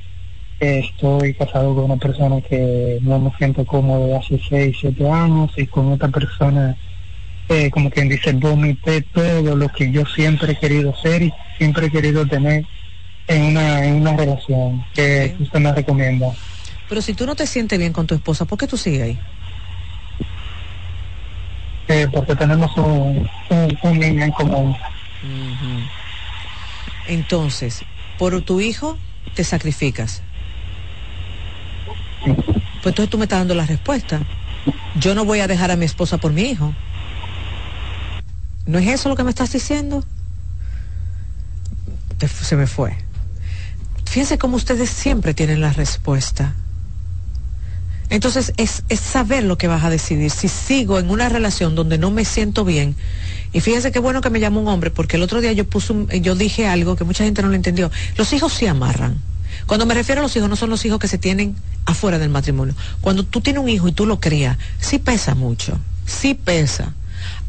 estoy casado con una persona que no me siento cómodo hace 6, 7 años y con otra persona, eh, como quien dice, vomité todo lo que yo siempre he querido ser y siempre he querido tener en una, en una relación que usted me recomienda. Pero si tú no te sientes bien con tu esposa, ¿por qué tú sigues ahí? Eh, porque tenemos un, un, niño en común. Entonces, por tu hijo te sacrificas. Pues entonces tú me estás dando la respuesta. Yo no voy a dejar a mi esposa por mi hijo. ¿No es eso lo que me estás diciendo? se me fue. Fíjense cómo ustedes siempre tienen la respuesta. Entonces es, es, saber lo que vas a decidir. Si sigo en una relación donde no me siento bien, y fíjense qué bueno que me llama un hombre, porque el otro día yo puse yo dije algo que mucha gente no lo entendió. Los hijos sí amarran. Cuando me refiero a los hijos, no son los hijos que se tienen afuera del matrimonio. Cuando tú tienes un hijo y tú lo crías, sí pesa mucho, sí pesa.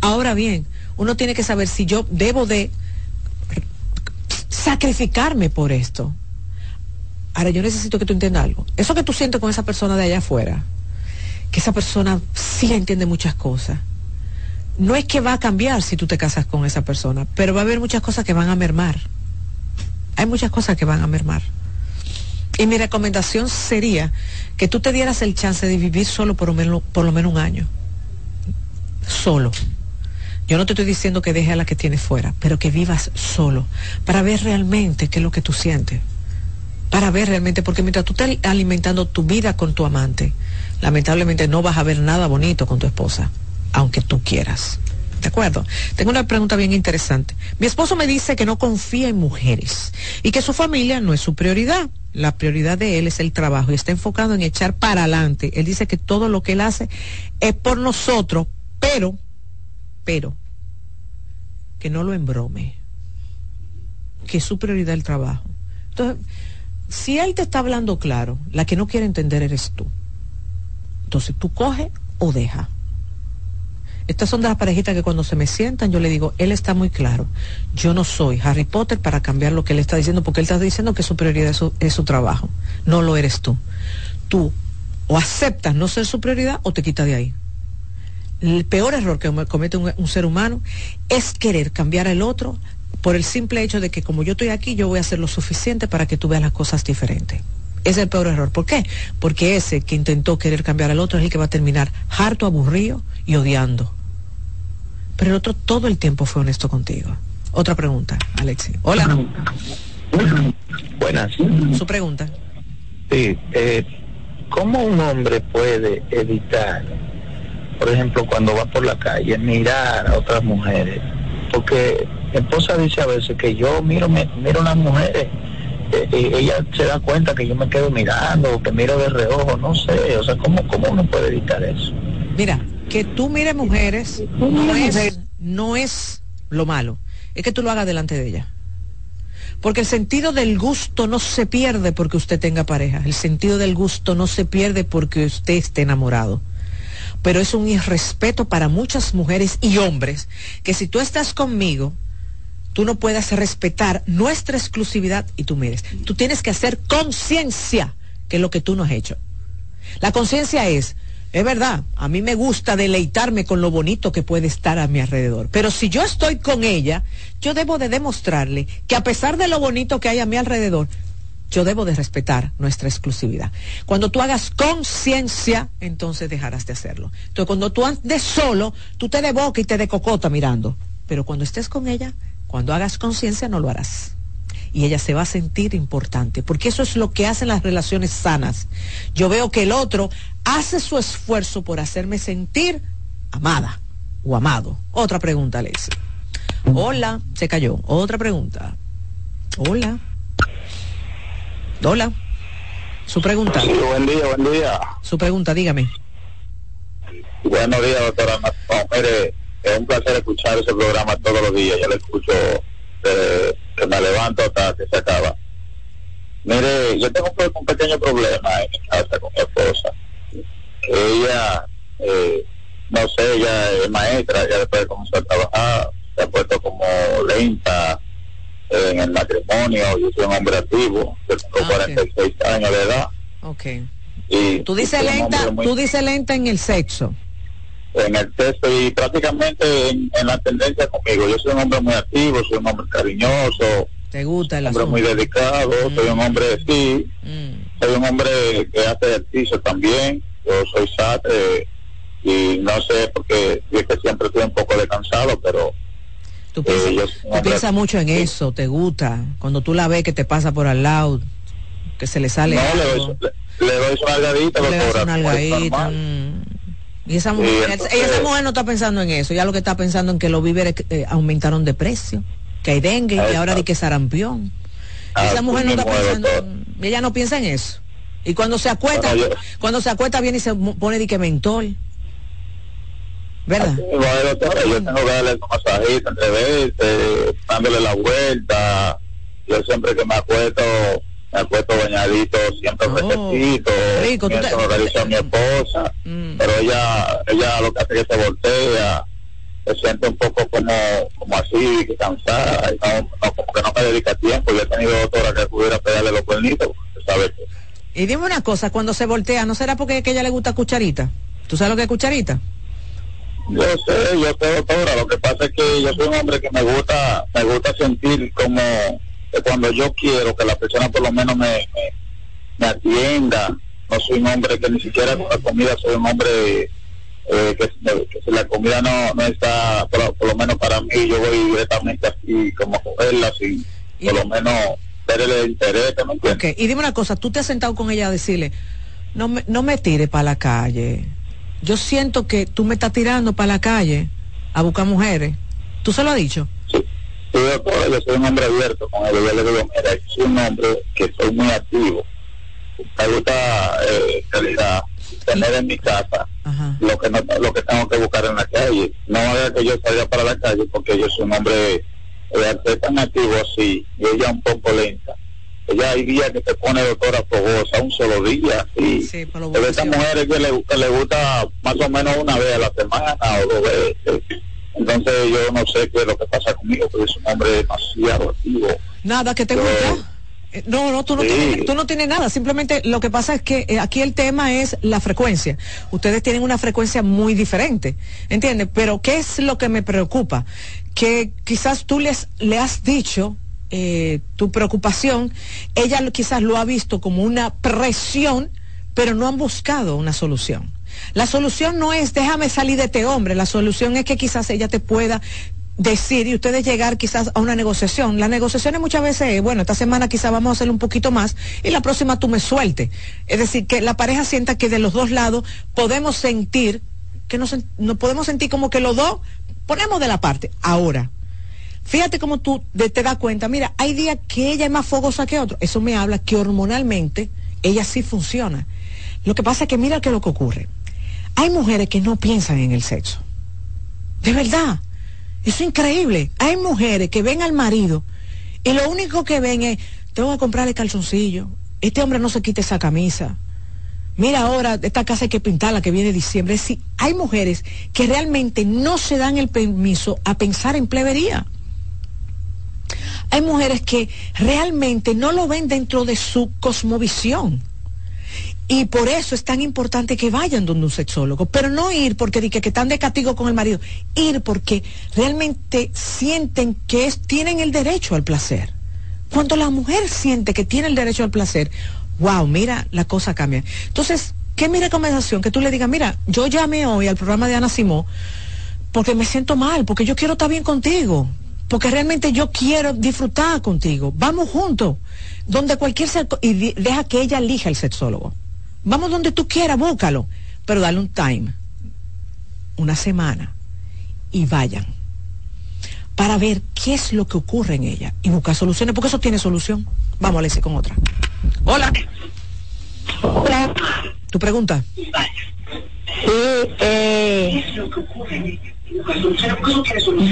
Ahora bien, uno tiene que saber si yo debo de sacrificarme por esto. Ahora yo necesito que tú entiendas algo. Eso que tú sientes con esa persona de allá afuera, que esa persona sí entiende muchas cosas. No es que va a cambiar si tú te casas con esa persona, pero va a haber muchas cosas que van a mermar. Hay muchas cosas que van a mermar. Y mi recomendación sería que tú te dieras el chance de vivir solo por lo menos, por lo menos un año. Solo. Yo no te estoy diciendo que deje a la que tienes fuera, pero que vivas solo, para ver realmente qué es lo que tú sientes. Para ver realmente, porque mientras tú estás alimentando tu vida con tu amante, lamentablemente no vas a ver nada bonito con tu esposa, aunque tú quieras. ¿De acuerdo? Tengo una pregunta bien interesante. Mi esposo me dice que no confía en mujeres y que su familia no es su prioridad. La prioridad de él es el trabajo y está enfocado en echar para adelante. Él dice que todo lo que él hace es por nosotros, pero, pero, que no lo embrome. Que su prioridad el trabajo. Entonces, si él te está hablando claro, la que no quiere entender eres tú. Entonces tú coge o deja. Estas son de las parejitas que cuando se me sientan yo le digo, él está muy claro, yo no soy Harry Potter para cambiar lo que él está diciendo, porque él está diciendo que su prioridad es su, trabajo, no lo eres tú. Tú o aceptas no ser su prioridad o te quitas de ahí. El peor error que comete un, un ser humano es querer cambiar al otro por el simple hecho de que como yo estoy aquí, yo voy a hacer lo suficiente para que tú veas las cosas diferentes. Es el peor error. ¿Por qué? Porque ese que intentó querer cambiar al otro es el que va a terminar harto, aburrido y odiando. Pero el otro todo el tiempo fue honesto contigo. Otra pregunta, Alexi. Hola. Buenas. Su pregunta. Sí, eh, ¿cómo un hombre puede evitar, por ejemplo, cuando va por la calle, mirar a otras mujeres? Porque mi esposa dice a veces que yo miro, miro a las mujeres eh, ella se da cuenta que yo me quedo mirando, que miro de reojo, no sé, o sea, ¿cómo, cómo uno puede evitar eso? Mira, que tú mires mujeres no es, no es lo malo, es que tú lo hagas delante de ella. Porque el sentido del gusto no se pierde porque usted tenga pareja, el sentido del gusto no se pierde porque usted esté enamorado. Pero es un irrespeto para muchas mujeres y hombres que si tú estás conmigo, tú no puedas respetar nuestra exclusividad y tú mires. Tú tienes que hacer conciencia, que es lo que tú no has hecho. La conciencia es, es verdad, a mí me gusta deleitarme con lo bonito que puede estar a mi alrededor, pero si yo estoy con ella, yo debo de demostrarle que a pesar de lo bonito que hay a mi alrededor, yo debo de respetar nuestra exclusividad. Cuando tú hagas conciencia, entonces dejarás de hacerlo. Entonces, cuando tú andes solo, tú te de boca y te de cocota mirando. Pero cuando estés con ella, cuando hagas conciencia no lo harás. Y ella se va a sentir importante, porque eso es lo que hacen las relaciones sanas. Yo veo que el otro hace su esfuerzo por hacerme sentir amada o amado. Otra pregunta, Alex. Hola, se cayó. Otra pregunta. Hola. Hola. Su pregunta. Sí, buen día, buen día. Su pregunta, dígame. Buenos días, doctora. No, mire, es un placer escuchar ese programa todos los días. Yo lo escucho eh, que me levanto hasta que se acaba. Mire, yo tengo un, pequeño problema en mi casa con mi esposa. Ella, eh, no sé, ella es maestra, ya después de comenzar a trabajar, se ha puesto como lenta en el matrimonio. Yo soy un hombre activo, yo tengo 46 años de edad. Ok. Y Tú dices lenta, tú dices lenta en el sexo. En el texto y prácticamente en, en la tendencia conmigo. Yo soy un hombre muy activo, soy un hombre cariñoso, ¿Te gusta el un hombre muy dedicado, soy un hombre, sí, soy un hombre que hace ejercicio también, yo soy satre y no sé porque que siempre estoy un poco descansado, pero Tú eh, piensas, tú mucho en eso, te gusta. Cuando tú la ves que te pasa por al lado, que se le sale no, le algo. doy, su- le, le doy su nalgadita, le das doctora, una como es nalgadita, normal. mm. Y esa, mujer, entonces- y esa mujer no está pensando en eso, ya lo que está pensando en que los víveres eh, aumentaron de precio, que hay dengue y ahora di que sarampión. Ah, esa mujer no está pensando, ella no piensa en eso. Y cuando se acuesta, Bueno, yo- cuando se acuesta viene y se pone de que mentol. ¿Verdad? Bueno, yo tengo que darle su masajito dándole la vuelta. Yo siempre que me acuesto, me acuesto bañadito, siempre fresquecito. rico, tú te- Eso lo realizo a mi esposa, pero ella, ella lo que hace es que se voltea, se siente un poco como, como así, que cansada, y no, no, como que no me dedica tiempo. Yo he tenido doctora que pudiera pegarle los cuernitos, porque usted sabe que Y dime una cosa, cuando se voltea, ¿no será porque es que ella le gusta cucharita? ¿Tú sabes lo que es cucharita? Yo sé, yo sé, doctora. Lo que pasa es que yo soy un hombre que me gusta, me gusta sentir como que cuando yo quiero que la persona por lo menos me, me, me atienda. No soy un hombre que ni siquiera con la comida soy un hombre eh, que, que si la comida no, no está, por, por lo menos para mí, yo voy directamente así, como a cogerla, así, por lo menos el interés, ¿me entiendes? Ok, y dime una cosa, tú te has sentado con ella a decirle, no me, no me tires para la calle. Yo siento que tú me estás tirando para la calle a buscar mujeres. ¿Tú se lo has dicho? Yo soy un hombre abierto con él. Yo le digo, mira, yo soy un hombre que soy muy activo. Me gusta, eh, calidad, tener en mi casa lo que no, lo que tengo que buscar en la calle. No haga que yo salga para la calle porque yo soy un hombre eh, tan activo así y ella un poco lenta. Ella hay días que te pone doctora fogosa, un solo día, así. Sí, Pero estas mujeres que le, que le gusta más o menos una vez a la semana o dos veces. Entonces yo no sé qué es lo que pasa conmigo, porque es un hombre demasiado activo. Nada, que te gusta. Eh, No, no, tú no, Sí. tienes, tú no tienes nada. Simplemente lo que pasa es que eh, aquí el tema es la frecuencia. Ustedes tienen una frecuencia muy diferente, ¿entiendes? Pero ¿qué es lo que me preocupa? Que quizás tú les, le has dicho eh, tu preocupación, ella quizás lo ha visto como una presión, pero no han buscado una solución. La solución no es déjame salir de este hombre, la solución es que quizás ella te pueda decir y ustedes llegar quizás a una negociación. Las negociaciones muchas veces, es, bueno, esta semana quizás vamos a hacer un poquito más y la próxima tú me sueltes. Es decir, que la pareja sienta que de los dos lados podemos sentir, que nos, podemos sentir como que los dos ponemos de la parte. Ahora, fíjate cómo tú te das cuenta, mira, hay días que ella es más fogosa que otro. Eso me habla que hormonalmente ella sí funciona. Lo que pasa es que mira qué es lo que ocurre. Hay mujeres que no piensan en el sexo. De verdad. Eso es increíble. Hay mujeres que ven al marido y lo único que ven es, tengo que comprarle calzoncillo. Este hombre no se quite esa camisa. Mira ahora, esta casa hay que pintarla que viene diciembre. Decir, hay mujeres que realmente no se dan el permiso a pensar en plebería. Hay mujeres que realmente no lo ven dentro de su cosmovisión. Y por eso es tan importante que vayan donde un sexólogo, pero no ir porque que, están de castigo con el marido, ir porque realmente sienten que tienen el derecho al placer. Cuando la mujer siente que tiene el derecho al placer, wow, mira, la cosa cambia. Entonces, ¿qué es mi recomendación? Que tú le digas, mira, yo llamé hoy al programa de Ana Simó porque me siento mal, porque yo quiero estar bien contigo, porque realmente yo quiero disfrutar contigo. Vamos juntos, donde cualquier y deja que ella elija el sexólogo. Vamos donde tú quieras, búscalo, pero dale un time, una semana, y vayan para ver qué es lo que ocurre en ella y buscar soluciones, porque eso tiene solución. Vamos, Alexi, con otra. Hola. ¿Tu pregunta? Sí, eh,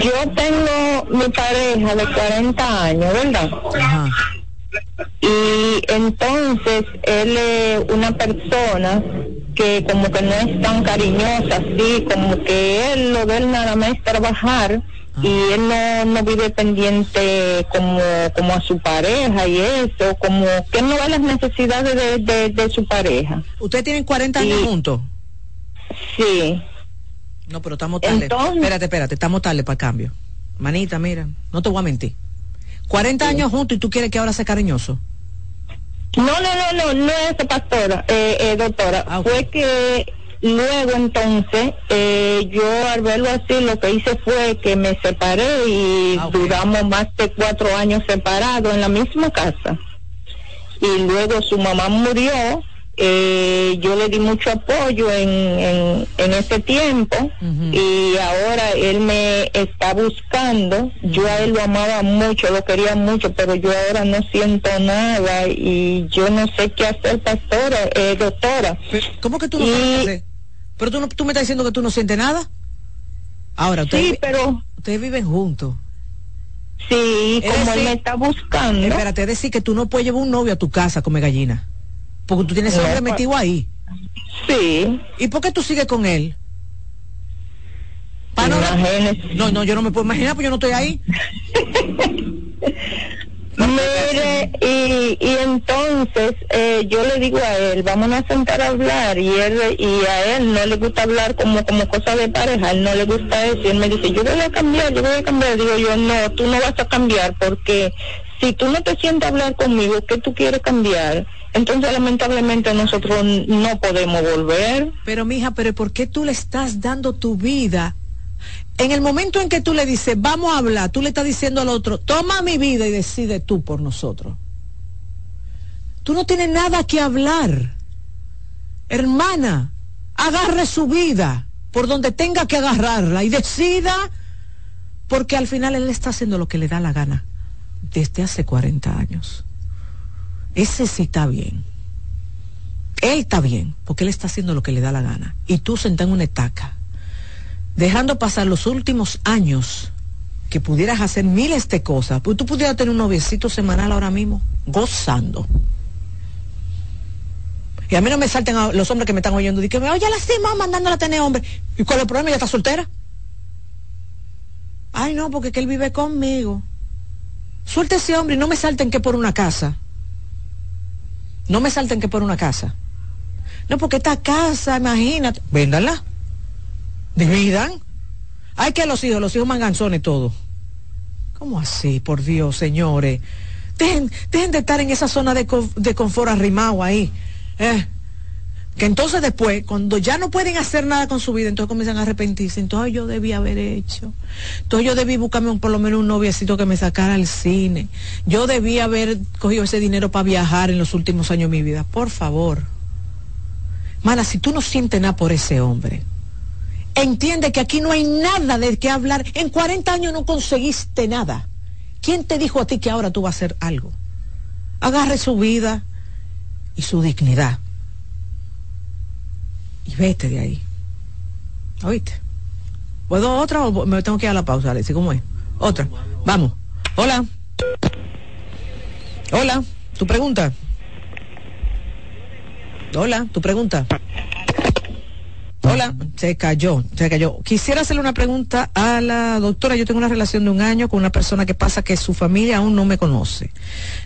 yo tengo mi pareja de 40 años, ¿verdad? Y entonces él es una persona que como que no es tan cariñosa, así, como que él lo de él nada más es trabajar y él no, no vive pendiente como, como a su pareja y eso, como que él no ve las necesidades de, de, de su pareja. ¿Ustedes tienen 40 años Y- juntos? Sí. No, pero estamos tarde. Entonces- Espérate, espérate, estamos tarde para el cambio. Manita, mira, no te voy a mentir. 40 años juntos y tú quieres que ahora sea cariñoso. No, no, no, no, no es pastora, eh, eh, doctora. Fue que luego entonces, eh, yo al verlo así, lo que hice fue que me separé y duramos más de cuatro años separados en la misma casa. Y luego su mamá murió, eh, yo le di mucho apoyo en, en, en ese tiempo y ahora él me está buscando. Yo a él lo amaba mucho, lo quería mucho, pero yo ahora no siento nada y yo no sé qué hacer, pastora, eh, doctora. ¿Cómo que tú no hacer? Pero tú, no, tú me estás diciendo que tú no sientes nada. Ahora, ustedes, Sí, pero... ustedes viven juntos. Sí, como él decir- me está buscando. Espérate, es decir que tú no puedes llevar un novio a tu casa a comer gallina. Porque tú tienes hombre metido ahí. Sí. ¿Y por qué tú sigues con él? Pa' no, no, no, yo no me puedo imaginar, pues yo no estoy ahí. Mire, y, y entonces eh, yo le digo a él, vámonos a sentar a hablar, y él y a él no le gusta hablar como como cosa de pareja, a él no le gusta eso, y él me dice, yo voy a cambiar, yo voy a cambiar, digo yo, no, tú no vas a cambiar, porque si tú no te sientes a hablar conmigo, ¿qué tú quieres cambiar? Entonces lamentablemente nosotros no podemos volver. Pero mija, pero ¿por qué tú le estás dando tu vida? En el momento en que tú le dices, vamos a hablar, tú le estás diciendo al otro, toma mi vida y decide tú por nosotros. Tú no tienes nada que hablar. Hermana, agarre su vida por donde tenga que agarrarla y decida, porque al final él está haciendo lo que le da la gana desde hace 40 años. Ese sí está bien. Él está bien, porque él está haciendo lo que le da la gana. Y tú sentado en una estaca, dejando pasar los últimos años que pudieras hacer miles de cosas. Pues tú pudieras tener un noviecito semanal ahora mismo, gozando. Y a mí no me salten los hombres que me están oyendo. Dicen, oye, la cima mandándola a tener hombre. ¿Y cuál es el problema? ¿Ya está soltera? Ay, no, porque que él vive conmigo. Suelte ese hombre y no me salten que por una casa. No me salten que por una casa. No, porque esta casa, imagínate. Véndanla. Dividan. Hay que los hijos, los hijos manganzones todo. ¿Cómo así? Por Dios, señores. Dejen, dejen de estar en esa zona de, de confort arrimado ahí. ¿eh? Que entonces después, cuando ya no pueden hacer nada con su vida, entonces comienzan a arrepentirse. Entonces yo debí haber hecho. Entonces yo debí buscarme un- por lo menos un noviecito que me sacara al cine. Yo debí haber cogido ese dinero para viajar en los últimos años de mi vida. Por favor. Mana, si tú no sientes nada por ese hombre, entiende que aquí no hay nada de qué hablar. En 40 años no conseguiste nada. ¿Quién te dijo a ti que ahora tú vas a hacer algo? Agarre su vida y su dignidad. Y vete de ahí. ¿Oíste? ¿Puedo otra o me tengo que ir a la pausa, Alexi? ¿Cómo es? Otra. Vamos. Hola. Hola. ¿Tu pregunta? Hola. ¿Tu pregunta? Hola, se cayó, se cayó. Quisiera hacerle una pregunta a la doctora. Yo tengo una relación de un año con una persona que pasa que su familia aún no me conoce.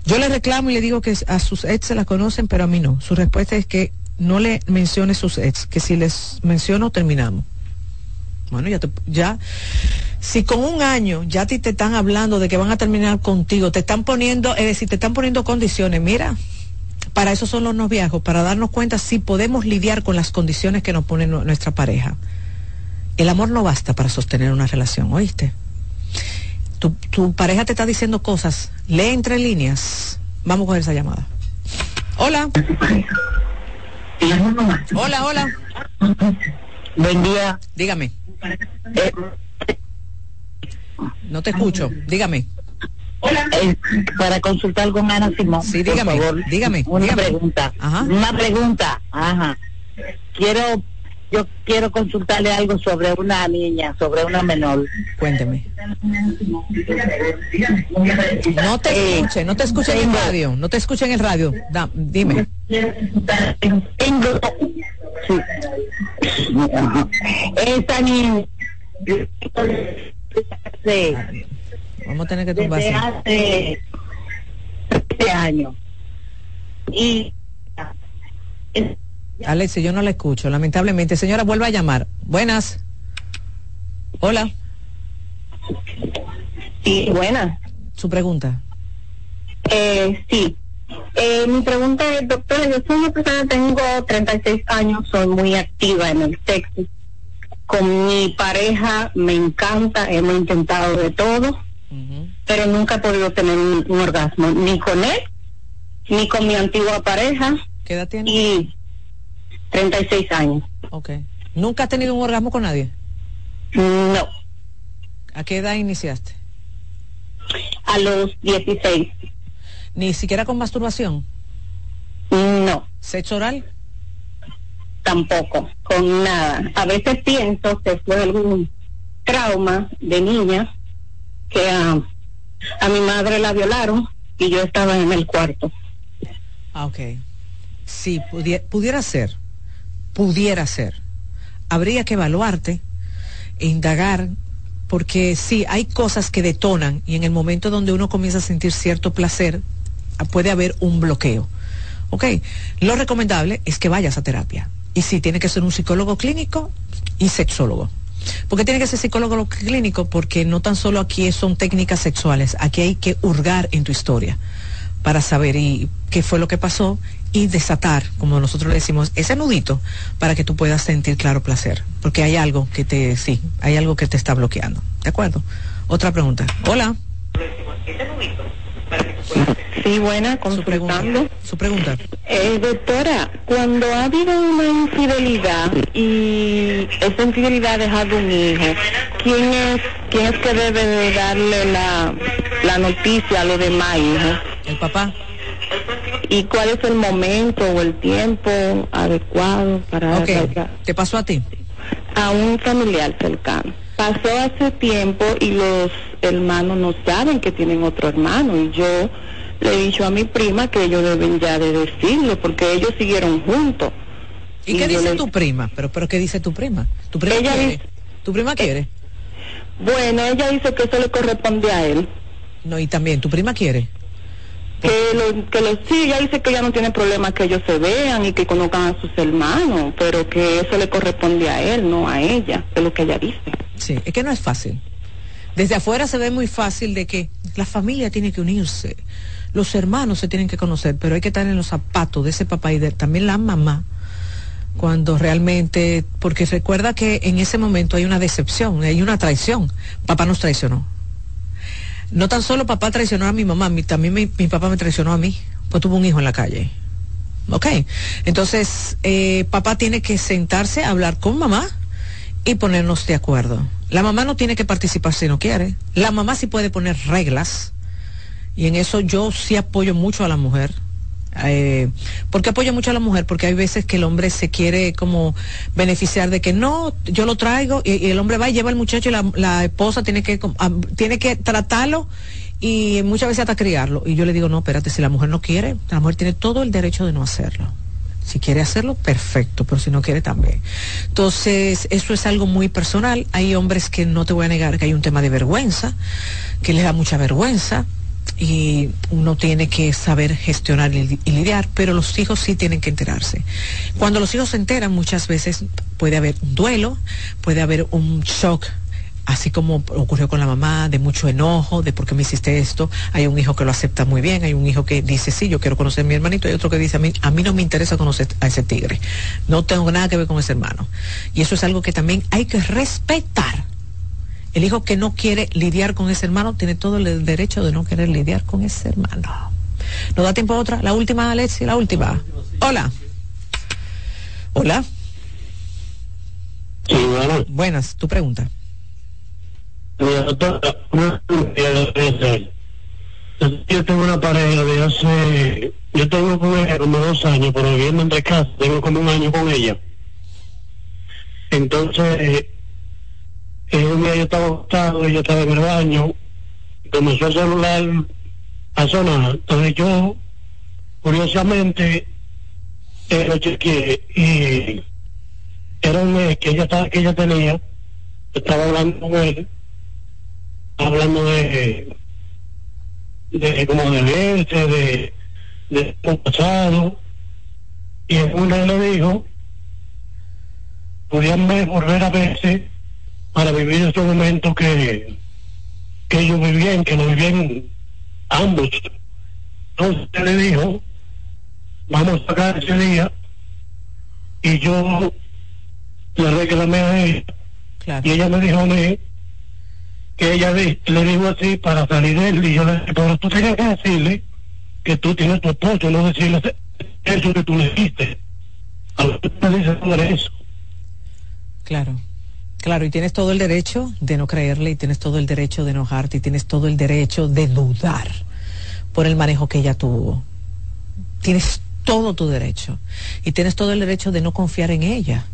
Yo le reclamo y le digo que a sus ex se la conocen, pero a mí no. Su respuesta es que no le mencione sus ex, que si les menciono terminamos. Bueno, ya, te- ya, si con un año ya ti te están hablando de que van a terminar contigo, te están poniendo, es decir, te están poniendo condiciones, mira, para eso son los noviazgos, para darnos cuenta si podemos lidiar con las condiciones que nos pone nu- nuestra pareja. El amor no basta para sostener una relación, ¿oíste? Tu, tu pareja te está diciendo cosas, lee entre líneas. Vamos a coger esa llamada. Hola. Hola, hola. Buen día. Dígame. No te escucho. Dígame. Eh, para consultar con Ana Simón. Sí, dígame, por favor. dígame, Una dígame. pregunta. Una pregunta. Ajá. Quiero, yo quiero consultarle algo sobre una niña, sobre una menor. Cuénteme. No te escuche, no te escuche en el radio, no te escuche en el radio. Da- dime. Sí. Esa niña. Sí. Vamos a tener que Desde tumbarse. hace 13 años. Y Alexi, yo no la escucho, lamentablemente. Señora, vuelva a llamar. Buenas. Hola. Sí, buenas. Su pregunta. Eh, sí. Eh, mi pregunta es, doctora, yo soy una persona, tengo 36 años, soy muy activa en el sexo. Con mi pareja me encanta, hemos intentado de todo, pero nunca he podido tener un, un orgasmo, ni con él, ni con mi antigua pareja. ¿Qué edad tiene? Y 36 años. Ok. ¿Nunca has tenido un orgasmo con nadie? No. ¿A qué edad iniciaste? A los 16. ¿Ni siquiera con masturbación? No. ¿Sexo oral? Tampoco, con nada. A veces pienso que fue algún trauma de niña que a, a mi madre la violaron y yo estaba en el cuarto. Ah, ok. Sí, pudi- pudiera ser. Pudiera ser. Habría que evaluarte e indagar, porque sí, hay cosas que detonan y en el momento donde uno comienza a sentir cierto placer, puede haber un bloqueo. Ok, lo recomendable es que vayas a terapia. Y sí, tiene que ser un psicólogo clínico y sexólogo. ¿Por qué tiene que ser psicólogo clínico? Porque no tan solo aquí son técnicas sexuales, aquí hay que hurgar en tu historia para saber y qué fue lo que pasó y desatar, como nosotros le decimos, ese nudito para que tú puedas sentir claro placer, porque hay algo que te, sí, hay algo que te está bloqueando. ¿De acuerdo? Otra pregunta. Hola. Sí, buena, Su pregunta. Su pregunta. Eh, doctora, cuando ha habido una infidelidad y esa infidelidad ha dejado un hijo, ¿quién es, quién es que debe de darle la, la noticia a los demás hijos? El papá. ¿Y cuál es el momento o el tiempo adecuado para Ok. dar- ¿Te pasó a ti? a un familiar cercano? Pasó hace tiempo y los hermanos no saben que tienen otro hermano y yo le he dicho a mi prima que ellos deben ya de decirlo porque ellos siguieron juntos. ¿Y, qué dice le- tu prima? Pero, pero ¿qué dice tu prima? ¿Tu prima Ella quiere? dice- ¿Tu prima quiere? Bueno, ella dice que eso le corresponde a él. No, y también, ¿tu prima quiere? Que lo, que lo sí, ella dice que ella no tiene problema que ellos se vean y que conozcan a sus hermanos, pero que eso le corresponde a él, no a ella, es lo que ella dice. Sí, es que no es fácil. Desde afuera se ve muy fácil de que la familia tiene que unirse, los hermanos se tienen que conocer, pero hay que estar en los zapatos de ese papá y de también la mamá cuando realmente, porque recuerda que en ese momento hay una decepción, hay una traición. Papá nos traicionó. No tan solo papá traicionó a mi mamá, mi- también mi, papá me traicionó a mí, pues tuvo un hijo en la calle. ¿Ok? Entonces, eh, papá tiene que sentarse a hablar con mamá y ponernos de acuerdo. La mamá no tiene que participar si no quiere. La mamá sí puede poner reglas. Y en eso yo sí apoyo mucho a la mujer. Eh, ¿Por qué apoyo mucho a la mujer? Porque hay veces que el hombre se quiere como beneficiar de que no, yo lo traigo y, el hombre va y lleva al muchacho y la, la esposa tiene que, ah, tiene que tratarlo y muchas veces hasta criarlo. Y yo le digo, no, espérate, si la mujer no quiere, la mujer tiene todo el derecho de no hacerlo. Si quiere hacerlo, perfecto, pero si no quiere también. Entonces, eso es algo muy personal. Hay hombres que no te voy a negar que hay un tema de vergüenza, que les da mucha vergüenza y uno tiene que saber gestionar y, lidiar, pero los hijos sí tienen que enterarse. Cuando los hijos se enteran, muchas veces puede haber un duelo, puede haber un shock así como ocurrió con la mamá, de mucho enojo, de por qué me hiciste esto. Hay un hijo que lo acepta muy bien, hay un hijo que dice, sí, yo quiero conocer a mi hermanito, y otro que dice, a mí, a mí no me interesa conocer a ese tigre. No tengo nada que ver con ese hermano. Y eso es algo que también hay que respetar. El hijo que no quiere lidiar con ese hermano tiene todo el derecho de no querer lidiar con ese hermano. ¿Nos da tiempo a otra? La última, Alexi, la última. Hola. Hola. Sí, bueno. Buenas, tu pregunta. Yo tengo una pareja de hace, yo tengo con ella como dos años, pero viviendo entre casa, tengo como un año con ella. Entonces, un día yo estaba acostado, ella estaba en el baño, y comenzó el celular a sonar. Entonces yo, curiosamente, eh, lo chequeé y era un mes que ella, estaba, que ella tenía, estaba hablando con él, hablando de de como de verse, de, de pasado, y en una le dijo, podían volver a verse para vivir estos momentos que, que ellos vivían, que lo vivían ambos. Entonces le dijo, vamos a sacar ese día, y yo le reclamé a ella, y ella me dijo a mí, que ella le dijo así para salir de él y yo le dije, pero tú tienes que decirle que tú tienes tu esposo, no decirle eso que tú le dijiste. A lo que tú dices sobre eso. Claro. Claro, y tienes todo el derecho de no creerle, y tienes todo el derecho de enojarte, y tienes todo el derecho de dudar por el manejo que ella tuvo. Tienes todo tu derecho. Y tienes todo el derecho de no confiar en ella.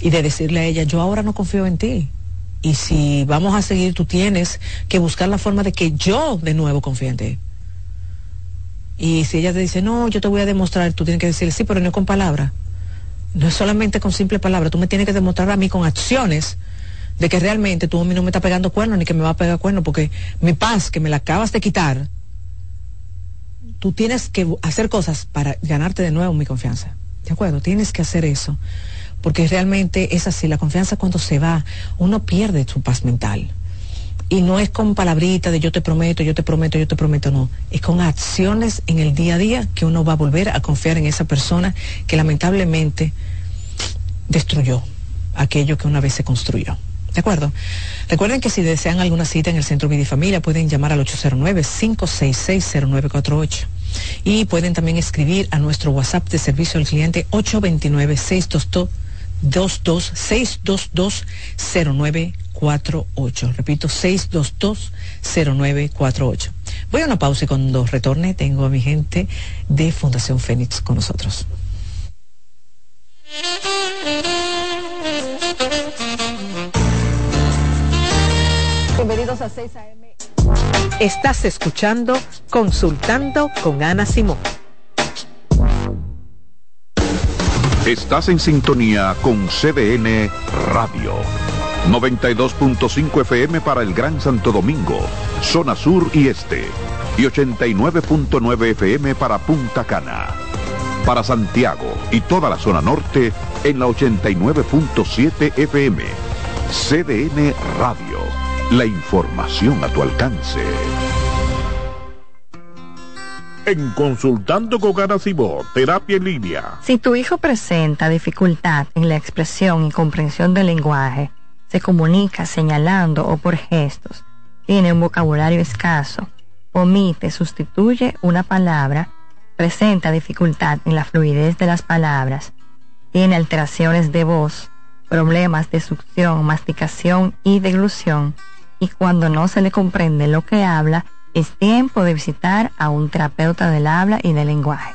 Y de decirle a ella, yo ahora no confío en ti y si vamos a seguir, tú tienes que buscar la forma de que yo de nuevo confíe en ti. Y si ella te dice, no, yo te voy a demostrar, tú tienes que decir, sí, pero no con palabras. No es solamente con simple palabras, tú me tienes que demostrar a mí con acciones de que realmente tú a mí no me estás pegando cuerno ni que me va a pegar cuerno, porque mi paz que me la acabas de quitar, tú tienes que hacer cosas para ganarte de nuevo mi confianza. ¿De acuerdo? Tienes que hacer eso porque realmente es así, la confianza cuando se va, uno pierde su paz mental. Y no es con palabritas de yo te prometo, yo te prometo, yo te prometo, no. Es con acciones en el día a día que uno va a volver a confiar en esa persona que lamentablemente destruyó aquello que una vez se construyó. ¿De acuerdo? Recuerden que si desean alguna cita en el Centro Vidifamilia pueden llamar al 809-566-0948 y pueden también escribir a nuestro WhatsApp de servicio al cliente 829 622 226220948. Repito, 6220948. Voy a una pausa y cuando retorne tengo a mi gente de Fundación Fénix con nosotros. Bienvenidos a 6 AM. Estás escuchando Consultando con Ana Simón. Estás en sintonía con CDN Radio. 92.5 FM para el Gran Santo Domingo, zona sur y este. Y 89.9 FM para Punta Cana. Para Santiago y toda la zona norte en la 89.7 FM. CDN Radio. La información a tu alcance en Consultando con Garacimo, Terapia en Línea. Si tu hijo presenta dificultad en la expresión y comprensión del lenguaje, se comunica señalando o por gestos, tiene un vocabulario escaso, omite, sustituye una palabra, presenta dificultad en la fluidez de las palabras, tiene alteraciones de voz, problemas de succión, masticación y deglución, y cuando no se le comprende lo que habla, es tiempo de visitar a un terapeuta del habla y del lenguaje.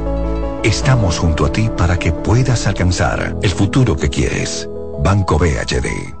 Estamos junto a ti para que puedas alcanzar el futuro que quieres. Banco BHD.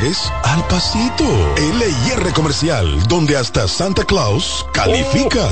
al pasito. LIR Comercial, donde hasta Santa Claus califica.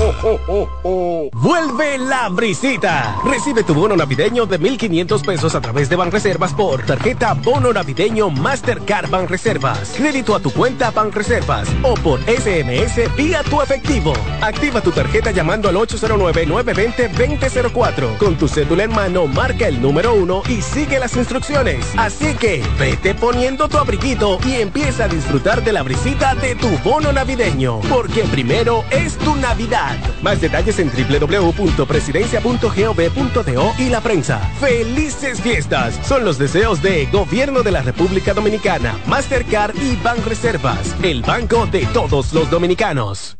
Vuelve la brisita. Recibe tu bono navideño de 1,500 pesos a través de Banreservas por tarjeta Bono Navideño Mastercard Banreservas. Crédito a tu cuenta Banreservas o por SMS vía tu efectivo. Activa tu tarjeta llamando al 809-920-2004. Con tu cédula en mano, marca el número uno y sigue las instrucciones. Así que vete poniendo tu abriguito y empieza a disfrutar de la brisita de tu bono navideño, porque primero es tu Navidad. Más detalles en www.presidencia.gov.do y la prensa. ¡Felices fiestas! Son los deseos de Gobierno de la República Dominicana, Mastercard y Banreservas, el banco de todos los dominicanos.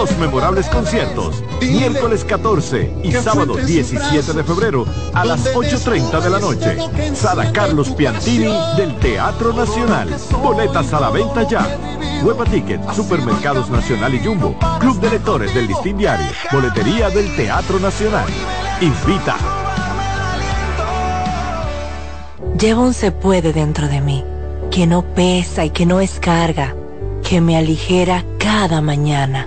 dos memorables conciertos, miércoles 14 y sábado 17 de febrero a las 8.30 de la noche. Sala Carlos Piantini del Teatro Nacional. Boletas a la venta ya. Hueva Ticket, Supermercados Nacional y Jumbo, Club de Lectores del Listín Diario, Boletería del Teatro Nacional. Invita. Llevo un se puede dentro de mí, que no pesa y que no es carga, que me aligera cada mañana.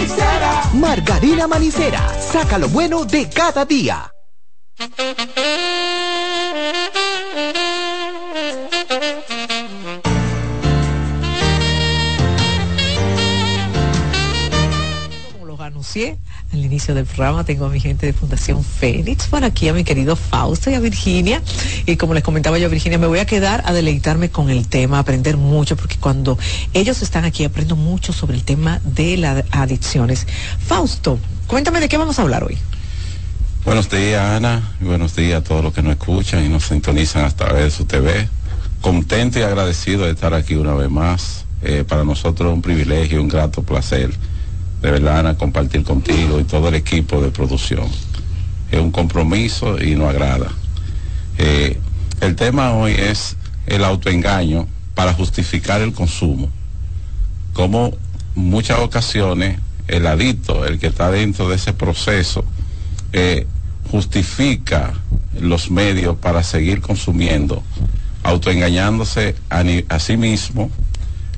Margarina Manicera, saca lo bueno de cada día. Como los anuncié al inicio del programa tengo a mi gente de Fundación Fénix, por aquí a mi querido Fausto y a Virginia. Y como les comentaba yo Virginia, me voy a quedar a deleitarme con el tema, a aprender mucho, porque cuando ellos están aquí aprendo mucho sobre el tema de las adicciones. Fausto, cuéntame de qué vamos a hablar hoy. Buenos días, Ana, y buenos días a todos los que nos escuchan y nos sintonizan a través de su TV. Contento y agradecido de estar aquí una vez más. Eh, para nosotros es un privilegio, un grato placer de verdad, Ana, compartir contigo y todo el equipo de producción. Es un compromiso y nos agrada. Eh, el tema hoy es el autoengaño para justificar el consumo. Como muchas ocasiones el adicto, el que está dentro de ese proceso, eh, justifica los medios para seguir consumiendo, autoengañándose a, sí mismo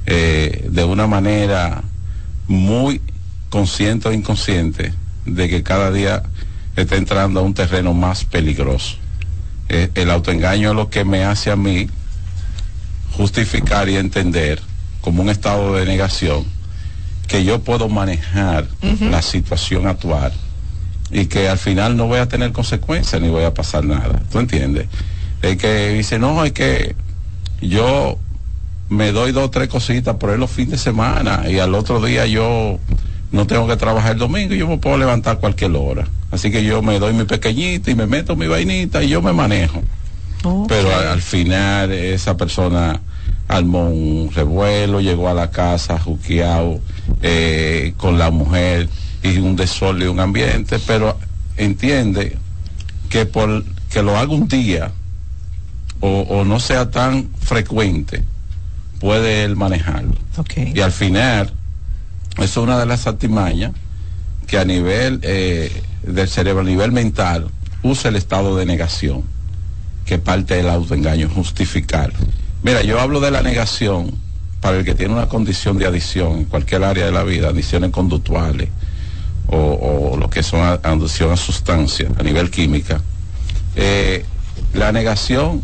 eh, de una manera muy consciente o inconsciente de que cada día está entrando a un terreno más peligroso. Eh, el autoengaño es lo que me hace a mí justificar y entender como un estado de negación que yo puedo manejar la situación actual y que al final no voy a tener consecuencias ni voy a pasar nada. ¿Tú entiendes? Es que dice, no, es que yo me doy dos o tres cositas por ahí los fines de semana y al otro día yo no tengo que trabajar el domingo y yo me puedo levantar cualquier hora. Así que yo me doy mi pequeñita y me meto mi vainita y yo me manejo. Pero al, final esa persona armó un revuelo, llegó a la casa juqueado eh, con la mujer y un desorden y un ambiente, pero entiende que por que lo haga un día o, no sea tan frecuente, puede él manejarlo. Y al final es una de las artimañas que a nivel eh, del cerebro, a nivel mental, usa el estado de negación, que parte del autoengaño, justificar. Mira, yo hablo de la negación para el que tiene una condición de adicción en cualquier área de la vida, adicciones conductuales o, lo que son adicción a sustancias a nivel química. Eh, la negación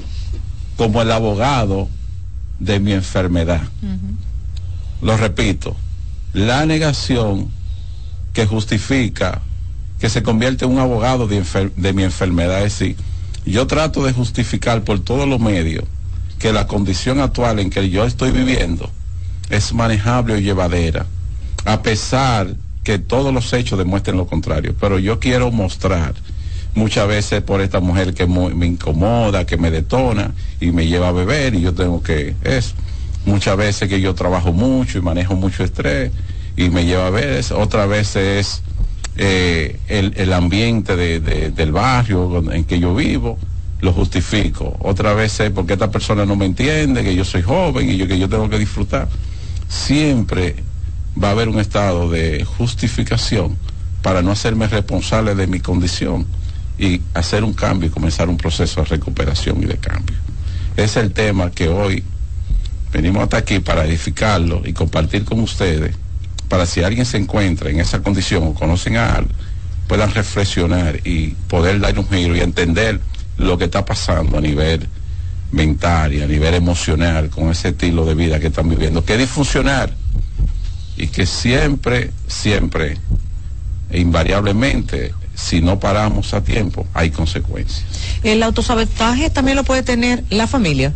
como el abogado de mi enfermedad. Lo repito, la negación que justifica que se convierte en un abogado de, mi enfermedad. Es decir, yo trato de justificar por todos los medios que la condición actual en que yo estoy viviendo es manejable o llevadera, a pesar que todos los hechos demuestren lo contrario. Pero yo quiero mostrar muchas veces por esta mujer que me incomoda, que me detona y me lleva a beber y yo tengo que eso muchas veces que yo trabajo mucho y manejo mucho estrés y me lleva a ver, otra vez es eh, el, ambiente del barrio en que yo vivo, lo justifico. Otra vez es porque esta persona no me entiende, que yo soy joven y que yo tengo que disfrutar. Siempre va a haber un estado de justificación para no hacerme responsable de mi condición y hacer un cambio y comenzar un proceso de recuperación y de cambio. Es el tema que hoy Venimos hasta aquí para edificarlo y compartir con ustedes, para si alguien se encuentra en esa condición o conocen a alguien, puedan reflexionar y poder dar un giro y entender lo que está pasando a nivel mental y a nivel emocional con ese estilo de vida que están viviendo, que es disfuncional y que siempre, siempre, e invariablemente, si no paramos a tiempo, hay consecuencias. ¿El autosabotaje también lo puede tener la familia?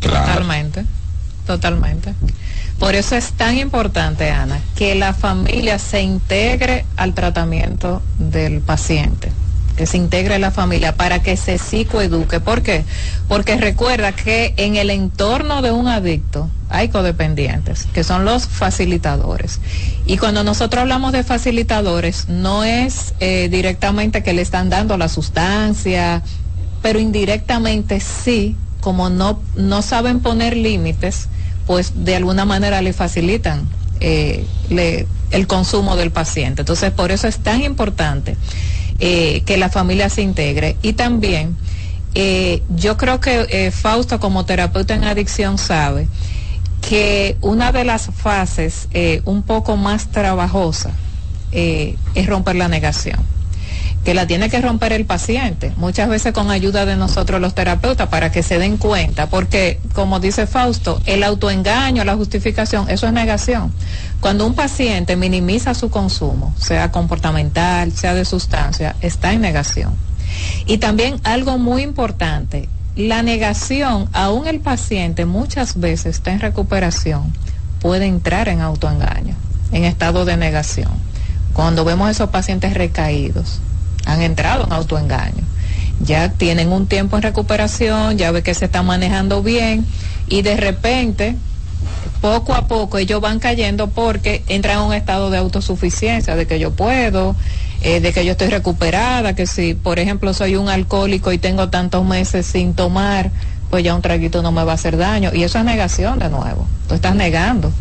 Totalmente, totalmente. Por eso es tan importante, Ana, que la familia se integre al tratamiento del paciente, que se integre la familia para que se psicoeduque. ¿Por qué? Porque recuerda que en el entorno de un adicto hay codependientes, que son los facilitadores. Y cuando nosotros hablamos de facilitadores, no es eh, directamente que le están dando la sustancia, pero indirectamente sí como no, no saben poner límites, pues de alguna manera le facilitan eh, el consumo del paciente. Entonces, por eso es tan importante eh, que la familia se integre. Y también, eh, yo creo que Fausto como terapeuta en adicción sabe que una de las fases un poco más trabajosa es romper la negación que la tiene que romper el paciente, muchas veces con ayuda de nosotros los terapeutas para que se den cuenta, porque como dice Fausto, el autoengaño, la justificación, eso es negación. Cuando un paciente minimiza su consumo, sea comportamental, sea de sustancia, está en negación. Y también algo muy importante, la negación, aún el paciente muchas veces está en recuperación, puede entrar en autoengaño, en estado de negación. Cuando vemos esos pacientes recaídos, han entrado en autoengaño. Ya tienen un tiempo en recuperación, ya ve que se está manejando bien y de repente, poco a poco ellos van cayendo porque entran en un estado de autosuficiencia, de que yo puedo, eh, de que yo estoy recuperada, que si, por ejemplo, soy un alcohólico y tengo tantos meses sin tomar, pues ya un traguito no me va a hacer daño. Y eso es negación de nuevo. Tú estás negando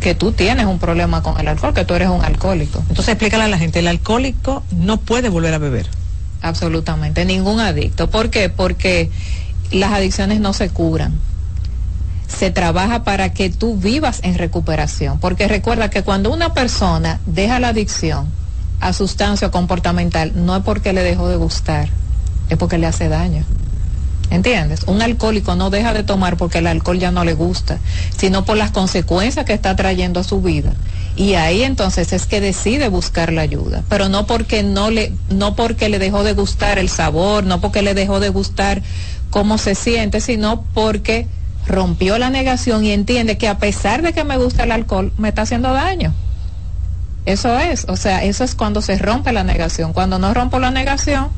que tú tienes un problema con el alcohol, que tú eres un alcohólico. Entonces explícale a la gente, el alcohólico no puede volver a beber. Absolutamente, ningún adicto. ¿Por qué? Porque las adicciones no se curan. Se trabaja para que tú vivas en recuperación. Porque recuerda que cuando una persona deja la adicción a sustancia comportamental, no es porque le dejó de gustar, es porque le hace daño. ¿Entiendes? Un alcohólico no deja de tomar porque el alcohol ya no le gusta, sino por las consecuencias que está trayendo a su vida. Y ahí entonces es que decide buscar la ayuda, pero no porque no le no porque le dejó de gustar el sabor, no porque le dejó de gustar cómo se siente, sino porque rompió la negación y entiende que a pesar de que me gusta el alcohol, me está haciendo daño. Eso es, o sea, eso es cuando se rompe la negación. Cuando no rompo la negación,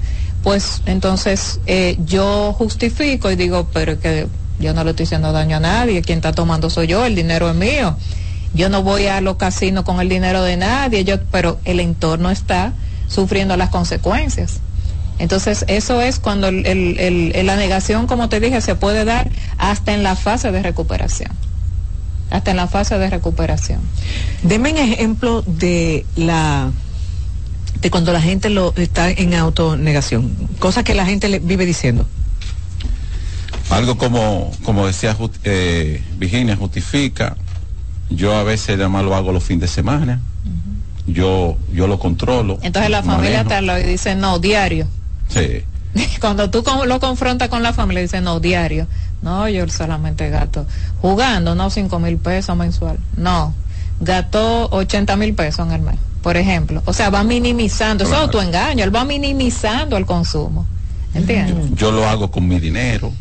pues entonces eh, yo justifico y digo, pero que yo no le estoy haciendo daño a nadie, quien está tomando soy yo, el dinero es mío. Yo no voy a los casinos con el dinero de nadie, yo, pero el entorno está sufriendo las consecuencias. Entonces, eso es cuando la negación, como te dije, se puede dar hasta en la fase de recuperación. Hasta en la fase de recuperación. Deme un ejemplo de la de cuando la gente lo está en autonegación, cosas que la gente le vive diciendo. Algo como, como decía eh, Virginia, justifica. Yo a veces además lo hago los fines de semana. Yo, yo lo controlo. Entonces la familia te lo dice no, diario. Sí. Cuando tú lo confrontas con la familia, dice no, diario. No, yo solamente gato. Jugando, no, cinco mil pesos mensual. No, gato 80 mil pesos en el mes por ejemplo. O sea, va minimizando, eso es autoengaño, él va minimizando el consumo. ¿Entiendes? Yo lo hago con mi dinero,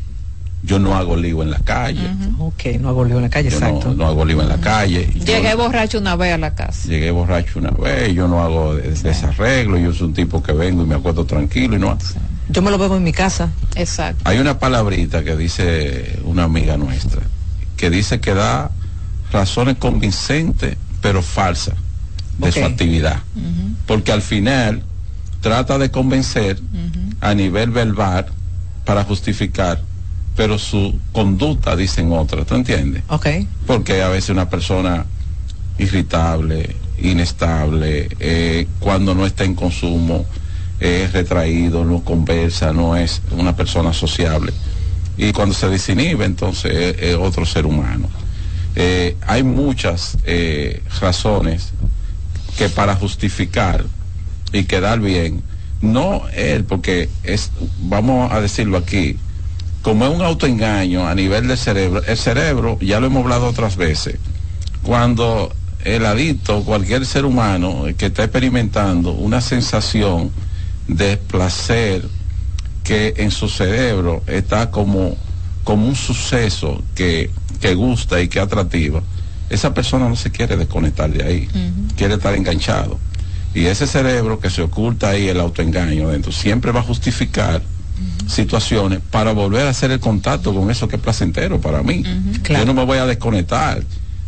yo no hago lío en la calle. Ok, no hago lío en la calle, exacto. No, hago lío en la calle. Llegué borracho una vez a la casa. Llegué borracho una vez, yo no hago desarreglo, yo soy un tipo que vengo y me acuesto tranquilo y no... Yo me lo bebo en mi casa. Exacto. Hay una palabrita que dice una amiga nuestra, que dice que da razones convincentes, pero falsas de su actividad. Porque al final trata de convencer a nivel verbal para justificar, pero su conducta dicen otra, ¿tú entiendes? Ok. Porque a veces una persona irritable, inestable, eh, cuando no está en consumo, es retraído, no conversa, no es una persona sociable. Y cuando se desinhibe, entonces es, otro ser humano. Eh, hay muchas eh, razones que para justificar y quedar bien, no él, porque es, vamos a decirlo aquí, como es un autoengaño a nivel del cerebro, el cerebro, ya lo hemos hablado otras veces, cuando el adicto, cualquier ser humano que está experimentando una sensación de placer que en su cerebro está como, como un suceso que, que gusta y que atractiva, esa persona no se quiere desconectar de ahí, quiere estar enganchado. Y ese cerebro que se oculta ahí, el autoengaño dentro, siempre va a justificar situaciones para volver a hacer el contacto con eso que es placentero para mí. Yo no me voy a desconectar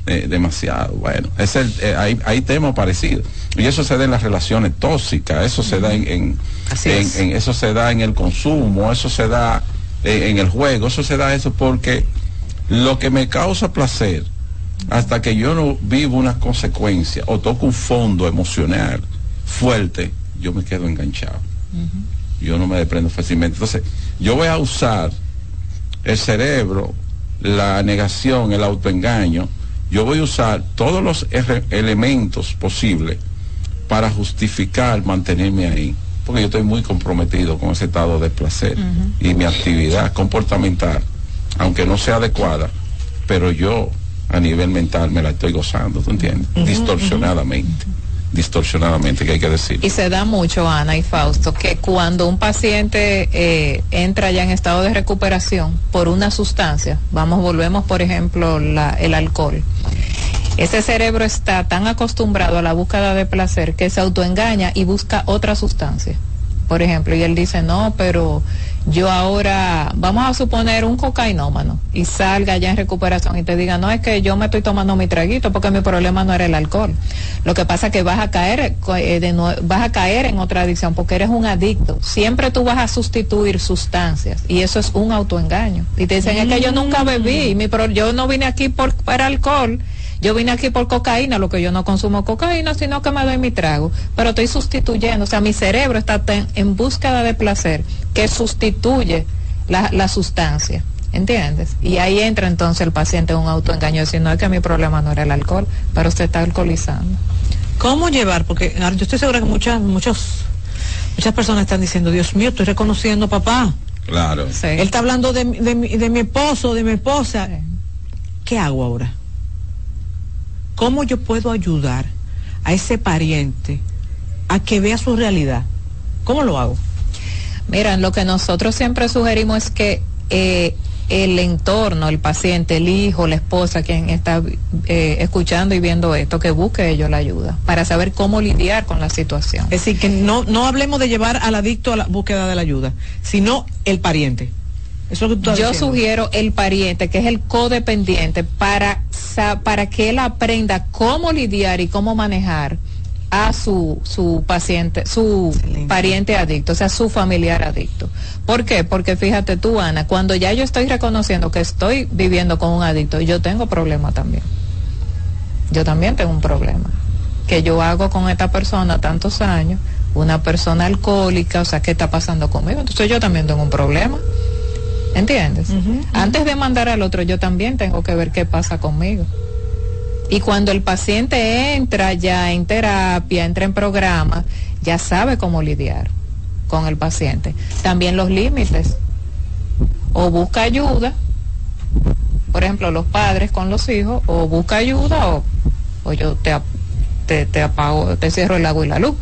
eh, demasiado. Bueno, es el, eh, hay, temas parecidos. Y eso se da en las relaciones tóxicas, eso se da en, en, eso se da en el consumo, eso se da en, en el juego, eso se da eso porque lo que me causa placer hasta que yo no vivo una consecuencia o toco un fondo emocional fuerte, yo me quedo enganchado. Yo no me desprendo fácilmente. Entonces, yo voy a usar el cerebro, la negación, el autoengaño, yo voy a usar todos los elementos posibles para justificar mantenerme ahí. Porque yo estoy muy comprometido con ese estado de placer y mi actividad comportamental, aunque no sea adecuada, pero yo a nivel mental me la estoy gozando, ¿tú entiendes? Distorsionadamente distorsionadamente, que hay que decir. Y se da mucho, Ana y Fausto, que cuando un paciente eh, entra ya en estado de recuperación por una sustancia, vamos, volvemos por ejemplo el alcohol, ese cerebro está tan acostumbrado a la búsqueda de placer que se autoengaña y busca otra sustancia. Por ejemplo, y él dice, no, pero yo ahora, vamos a suponer un cocainómano y salga ya en recuperación y te diga, no es que yo me estoy tomando mi traguito porque mi problema no era el alcohol. Lo que pasa es que vas a caer, eh, de vas a caer en otra adicción porque eres un adicto. Siempre tú vas a sustituir sustancias y eso es un autoengaño. Y te dicen, es que yo nunca bebí, mi yo no vine aquí por, para alcohol yo vine aquí por cocaína, lo que yo no consumo cocaína, sino que me doy mi trago. Pero estoy sustituyendo, o sea, mi cerebro está en búsqueda de placer que sustituye la, sustancia. ¿Entiendes? Y ahí entra entonces el paciente en un autoengaño diciendo que mi problema no era el alcohol, pero usted está alcoholizando. ¿Cómo llevar? Porque yo estoy segura que muchas, muchos, muchas personas están diciendo, Dios mío, estoy reconociendo papá. Claro. Él está hablando de, de, de mi esposo, de mi esposa. ¿Qué hago ahora? ¿Cómo yo puedo ayudar a ese pariente a que vea su realidad? ¿Cómo lo hago? Mira, lo que nosotros siempre sugerimos es que eh, el entorno, el paciente, el hijo, la esposa, quien está eh, escuchando y viendo esto, que busque ellos la ayuda para saber cómo lidiar con la situación. Es decir, que no, no hablemos de llevar al adicto a la búsqueda de la ayuda, sino el pariente. Yo sugiero el pariente, que es el codependiente, para, para que él aprenda cómo lidiar y cómo manejar a su, su paciente, su pariente adicto, o sea, su familiar adicto. ¿Por qué? Porque fíjate tú, Ana, cuando ya yo estoy reconociendo que estoy viviendo con un adicto, yo tengo problema también. Yo también tengo un problema. Que yo hago con esta persona tantos años, una persona alcohólica, o sea, ¿qué está pasando conmigo? Entonces yo también tengo un problema. ¿Entiendes? Antes de mandar al otro, yo también tengo que ver qué pasa conmigo. Y cuando el paciente entra ya en terapia, entra en programa, ya sabe cómo lidiar con el paciente. También los límites. O busca ayuda, por ejemplo, los padres con los hijos, o busca ayuda o, o yo te, te, te apago, te cierro el agua y la luz.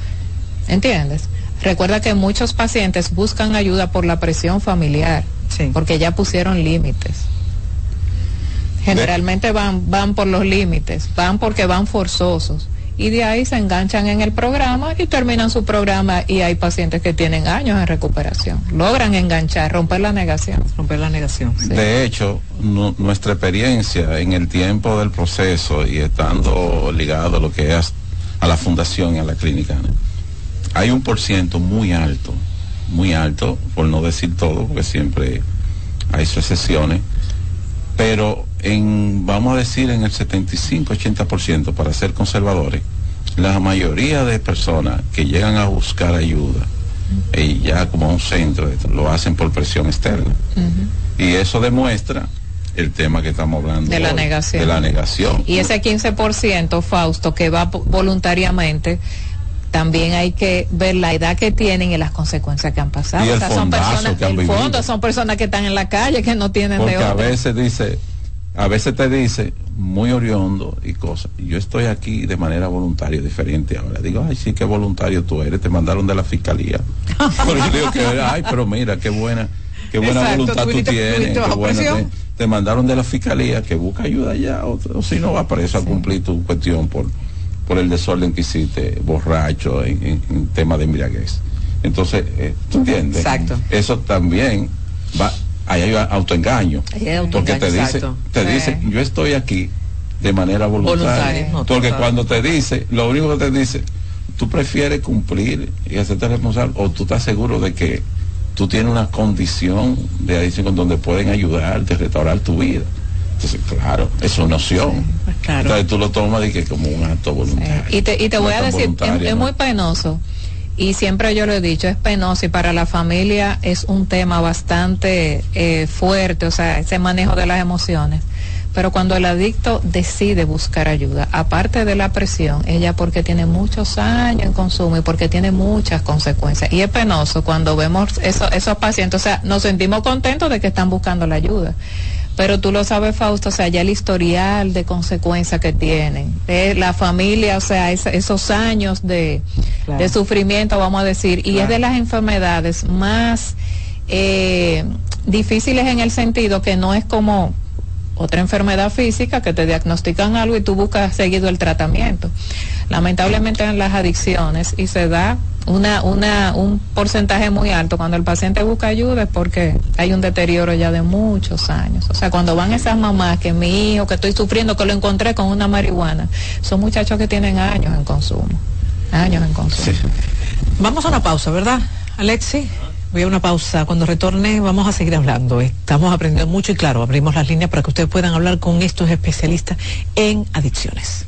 ¿Entiendes? Recuerda que muchos pacientes buscan ayuda por la presión familiar porque ya pusieron límites. Generalmente van, van por los límites, van porque van forzosos. Y de ahí se enganchan en el programa y terminan su programa y hay pacientes que tienen años en recuperación. Logran enganchar, romper la negación. Romper la negación. De hecho, nuestra experiencia en el tiempo del proceso y estando ligado a lo que es a la fundación y a la clínica, hay un por ciento muy alto muy alto, por no decir todo, porque siempre hay sus excepciones, pero en, vamos a decir, en el 75-80%, para ser conservadores, la mayoría de personas que llegan a buscar ayuda, y ya como un centro, lo hacen por presión externa. Y eso demuestra el tema que estamos hablando de la negación. De la negación. Y ese 15%, Fausto, que va voluntariamente, también hay que ver la edad que tienen y las consecuencias que han pasado. Y el son personas, que han fondo son personas que están en la calle, que no tienen Porque a veces dice, a veces te dice muy oriondo y cosas. Yo estoy aquí de manera voluntaria, diferente ahora. Digo, ay, sí, qué voluntario tú eres, te mandaron de la fiscalía. pero yo digo que, ay, pero mira, qué buena, qué buena voluntad tú, tienes, qué buena, te, mandaron de la fiscalía que busca ayuda ya, o, si no va preso a cumplir tu cuestión por por el desorden que hiciste, borracho, en, en, tema de embriaguez. Entonces, eh, ¿tú entiendes? Exacto. Eso también va, ahí hay autoengaño. porque te dice, te dice, yo estoy aquí de manera voluntaria. porque cuando te dice, lo único que te dice, tú prefieres cumplir y hacerte responsable, o tú estás seguro de que tú tienes una condición de adicción donde pueden ayudarte restaurar tu vida. Claro, es una opción. Pues Entonces tú lo tomas de que como un acto voluntario. Y te, y te voy a decir, es, muy penoso. Y siempre yo lo he dicho, es penoso y para la familia es un tema bastante eh, fuerte, o sea, ese manejo de las emociones. Pero cuando el adicto decide buscar ayuda, aparte de la presión, ella porque tiene muchos años en consumo y porque tiene muchas consecuencias. Y es penoso cuando vemos eso, esos pacientes, o sea, nos sentimos contentos de que están buscando la ayuda pero tú lo sabes, Fausto, o sea, ya el historial de consecuencias que tienen, de la familia, o sea, esos años de, sufrimiento, vamos a decir, y es de las enfermedades más eh, difíciles en el sentido que no es como otra enfermedad física que te diagnostican algo y tú buscas seguido el tratamiento. Lamentablemente en las adicciones y se da una, una, un porcentaje muy alto cuando el paciente busca ayuda es porque hay un deterioro ya de muchos años. O sea, cuando van esas mamás que mi hijo, que estoy sufriendo, que lo encontré con una marihuana, son muchachos que tienen años en consumo. Años en consumo. Vamos a una pausa, ¿verdad, Alexi? Voy a una pausa. Cuando retorne vamos a seguir hablando. Estamos aprendiendo mucho y claro, abrimos las líneas para que ustedes puedan hablar con estos especialistas en adicciones.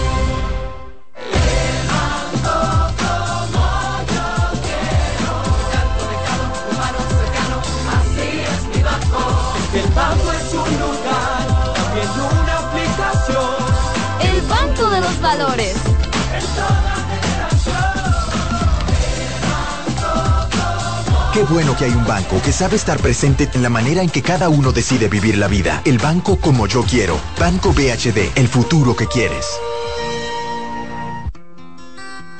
Bueno que hay un banco que sabe estar presente en la manera en que cada uno decide vivir la vida. El banco como yo quiero. Banco BHD, el futuro que quieres.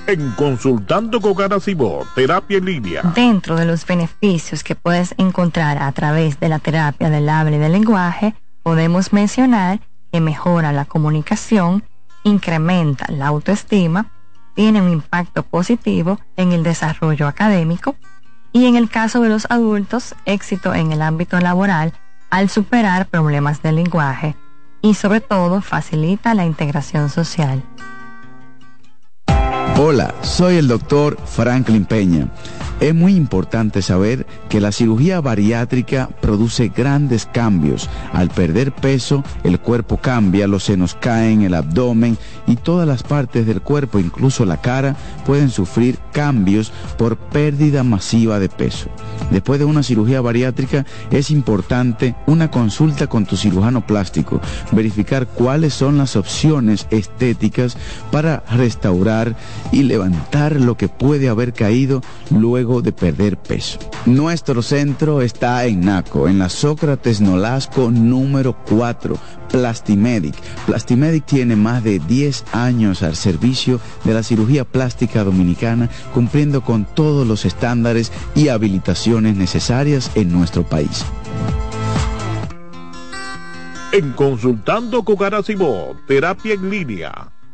En Consultando con Garacimo, Terapia en Línea. Dentro de los beneficios que puedes encontrar a través de la terapia del habla y del lenguaje, podemos mencionar que mejora la comunicación, incrementa la autoestima, tiene un impacto positivo en el desarrollo académico y en el caso de los adultos, éxito en el ámbito laboral al superar problemas de lenguaje y sobre todo facilita la integración social. Hola, soy el doctor Franklin Peña. Es muy importante saber que la cirugía bariátrica produce grandes cambios. Al perder peso, el cuerpo cambia, los senos caen, el abdomen y todas las partes del cuerpo, incluso la cara, pueden sufrir cambios por pérdida masiva de peso. Después de una cirugía bariátrica es importante una consulta con tu cirujano plástico, verificar cuáles son las opciones estéticas para restaurar y levantar lo que puede haber caído luego de perder peso. Nuestro centro está en Naco, en la Sócrates Nolasco número 4, Plastimedic. Plastimedic tiene más de 10 años al servicio de la cirugía plástica dominicana, cumpliendo con todos los estándares y habilitaciones necesarias en nuestro país. En Consultando con Terapia en Línea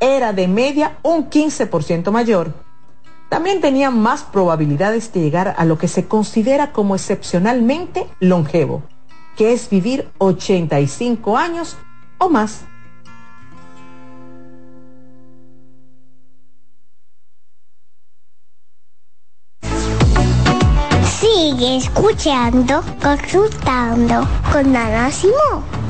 era de media un 15% mayor. También tenían más probabilidades de llegar a lo que se considera como excepcionalmente longevo, que es vivir 85 años o más. Sigue escuchando, consultando con Ana Simón.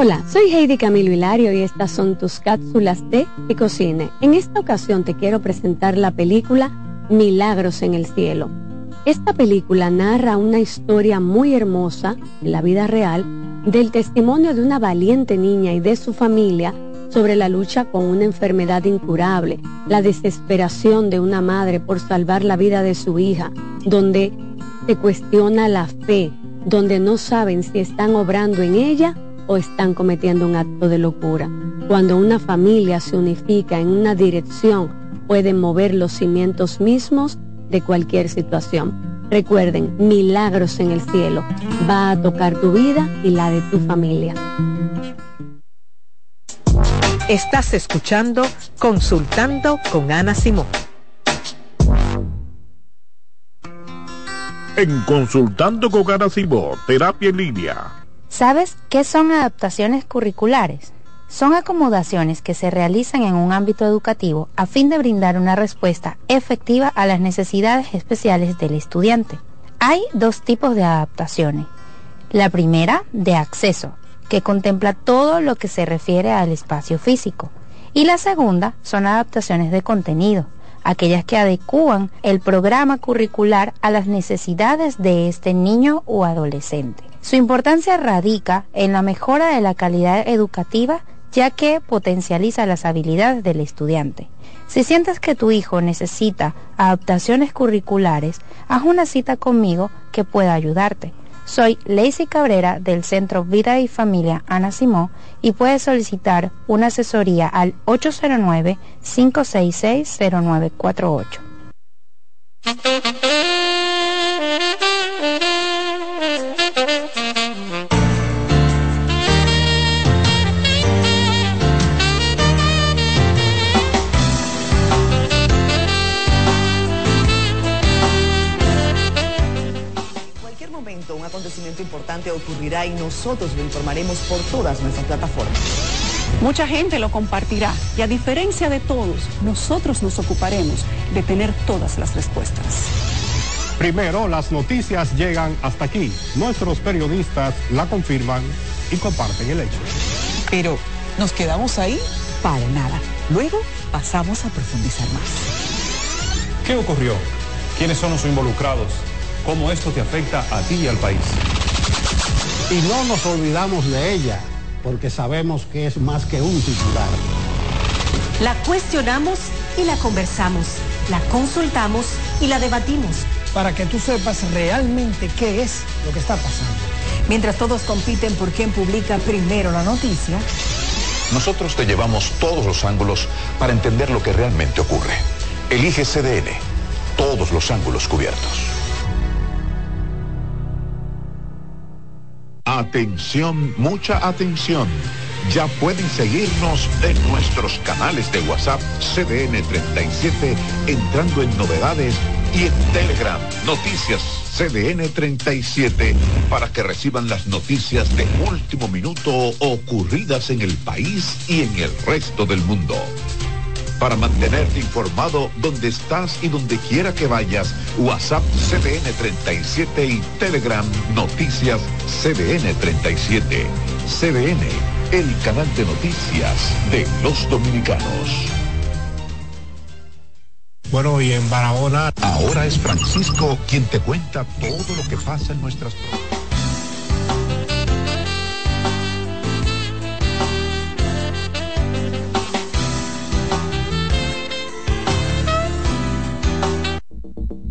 Hola, soy Heidi Camilo Hilario y estas son tus cápsulas de y cocine. En esta ocasión te quiero presentar la película Milagros en el Cielo. Esta película narra una historia muy hermosa en la vida real del testimonio de una valiente niña y de su familia sobre la lucha con una enfermedad incurable, la desesperación de una madre por salvar la vida de su hija, donde se cuestiona la fe, donde no saben si están obrando en ella o están cometiendo un acto de locura. Cuando una familia se unifica en una dirección, pueden mover los cimientos mismos de cualquier situación. Recuerden, milagros en el cielo. Va a tocar tu vida y la de tu familia. Estás escuchando Consultando con Ana Simón. En Consultando con Ana Simón, terapia en línea. ¿Sabes qué son adaptaciones curriculares? Son acomodaciones que se realizan en un ámbito educativo a fin de brindar una respuesta efectiva a las necesidades especiales del estudiante. Hay dos tipos de adaptaciones. La primera, de acceso, que contempla todo lo que se refiere al espacio físico. Y la segunda son adaptaciones de contenido, aquellas que adecúan el programa curricular a las necesidades de este niño o adolescente. Su importancia radica en la mejora de la calidad educativa ya que potencializa las habilidades del estudiante. Si sientes que tu hijo necesita adaptaciones curriculares, haz una cita conmigo que pueda ayudarte. Soy Lacey Cabrera del Centro Vida y Familia Ana Simó y puedes solicitar una asesoría al 809-566-0948. Importante ocurrirá y nosotros lo informaremos por todas nuestras plataformas. Mucha gente lo compartirá y a diferencia de todos, nosotros nos ocuparemos de tener todas las respuestas. Primero, las noticias llegan hasta aquí. Nuestros periodistas la confirman y comparten el hecho. Pero, ¿nos quedamos ahí? Para nada. Luego pasamos a profundizar más. ¿Qué ocurrió? ¿Quiénes son los involucrados? Cómo esto te afecta a ti y al país. Y no nos olvidamos de ella, porque sabemos que es más que un titular. La cuestionamos y la conversamos, la consultamos y la debatimos. Para que tú sepas realmente qué es lo que está pasando. Mientras todos compiten por quién publica primero la noticia. Nosotros te llevamos todos los ángulos para entender lo que realmente ocurre. Elige CDN. Todos los ángulos cubiertos. Atención, mucha atención. Ya pueden seguirnos en nuestros canales de WhatsApp CDN 37 entrando en novedades y en Telegram Noticias CDN 37 para que reciban las noticias de último minuto ocurridas en el país y en el resto del mundo para mantenerte informado donde estás y donde quiera que vayas. WhatsApp CDN 37 y Telegram Noticias CDN 37. CDN, el canal de noticias de los dominicanos. Bueno, y en Barahona. Ahora es Francisco quien te cuenta todo lo que pasa en nuestras provincias.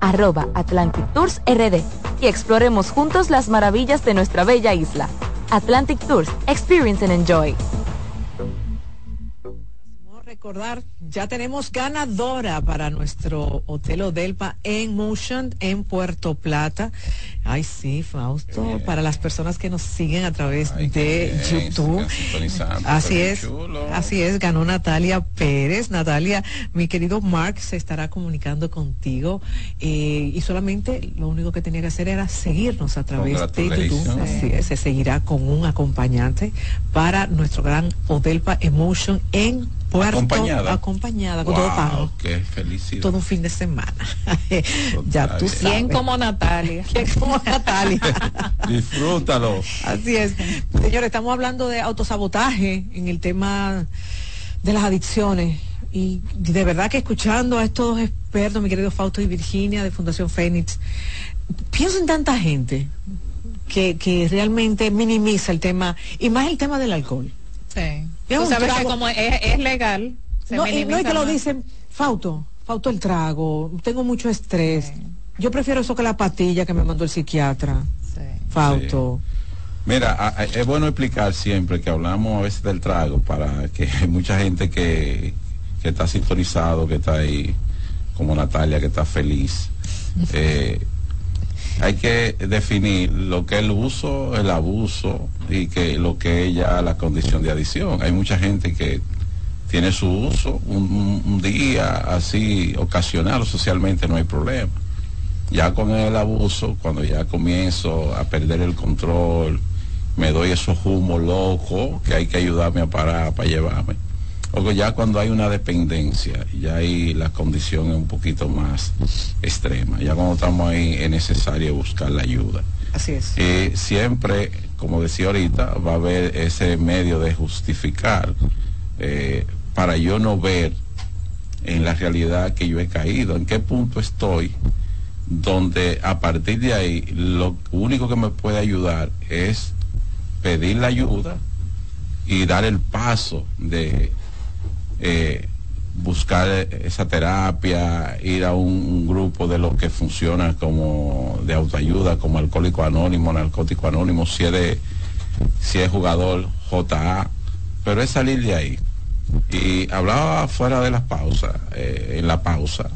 arroba Atlantic Tours RD y exploremos juntos las maravillas de nuestra bella isla. Atlantic Tours, Experience and Enjoy. Recordar, ya tenemos ganadora para nuestro Hotel Odelpa en Motion en Puerto Plata. Ay, sí, Fausto, para las personas que nos siguen a través de YouTube. Así es, así es, ganó Natalia Pérez. Natalia, mi querido Mark se estará comunicando contigo eh, y solamente lo único que tenía que hacer era seguirnos a través de YouTube. Así es, se seguirá con un acompañante para nuestro gran Odelpa Emotion en Puerto, acompañada. Acompañada, con todo pago. Qué felicidad. Todo un fin de semana. ya tú sabes. ¿Quién como Natalia? ¿Quién como Natalia? Disfrútalo. Así es. Señores, estamos hablando de autosabotaje en el tema de las adicciones. Y de verdad que escuchando a estos dos expertos, mi querido Fausto y Virginia de Fundación Fénix, pienso en tanta gente que, que realmente minimiza el tema, y más el tema del alcohol. Sí. Tú sabes que como es, legal, no, y no es que lo dicen, Fauto, Fauto el trago, tengo mucho estrés. Yo prefiero eso que la patilla que me mandó el psiquiatra. Sí. Fauto. Mira, es bueno explicar siempre que hablamos a veces del trago para que hay mucha gente que, que está sintonizado, que está ahí, como Natalia, que está feliz. Eh, hay que definir lo que es el uso, el abuso y que lo que es ya la condición de adicción. Hay mucha gente que tiene su uso un, día así ocasional socialmente no hay problema. Ya con el abuso, cuando ya comienzo a perder el control, me doy esos humos locos que hay que ayudarme a parar para llevarme o ya cuando hay una dependencia, ya ahí la condición es un poquito más extrema. Ya cuando estamos ahí es necesario buscar la ayuda. Así es. Y siempre, como decía ahorita, va a haber ese medio de justificar eh, para yo no ver en la realidad que yo he caído, en qué punto estoy, donde a partir de ahí lo único que me puede ayudar es pedir la ayuda y dar el paso de eh, buscar esa terapia, ir a un, grupo de lo que funciona como de autoayuda, como alcohólico anónimo, narcótico anónimo, si es, si es jugador JA, pero es salir de ahí. Y hablaba fuera de las pausas, eh, en la pausa,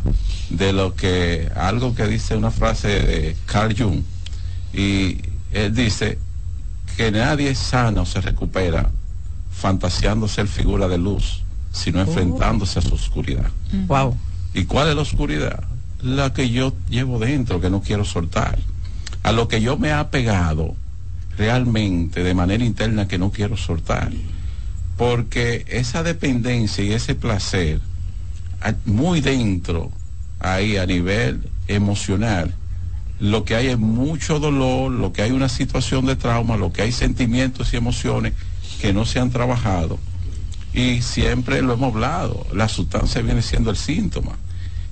de lo que, algo que dice una frase de Carl Jung, y él dice que nadie sano se recupera fantaseando ser figura de luz sino enfrentándose a su oscuridad. Wow. ¿Y cuál es la oscuridad? La que yo llevo dentro, que no quiero soltar. A lo que yo me he apegado realmente de manera interna que no quiero soltar. Porque esa dependencia y ese placer, muy dentro, ahí a nivel emocional, lo que hay es mucho dolor, lo que hay una situación de trauma, lo que hay sentimientos y emociones que no se han trabajado y siempre lo hemos hablado, la sustancia viene siendo el síntoma.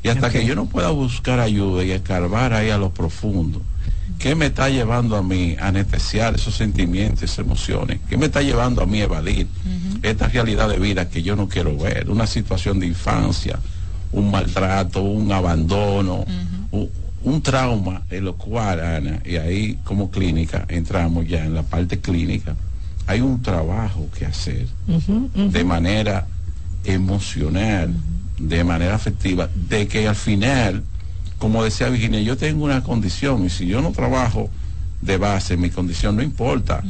Y hasta que yo no pueda buscar ayuda y escarbar ahí a lo profundo, ¿qué me está llevando a mí a anestesiar esos sentimientos, esas emociones? ¿Qué me está llevando a mí a evadir esta realidad de vida que yo no quiero ver? Una situación de infancia, un maltrato, un abandono, un, un, trauma en lo cual, Ana, y ahí como clínica entramos ya en la parte clínica hay un trabajo que hacer de manera emocional, de manera afectiva, de que al final, como decía Virginia, yo tengo una condición y si yo no trabajo de base, mi condición no importa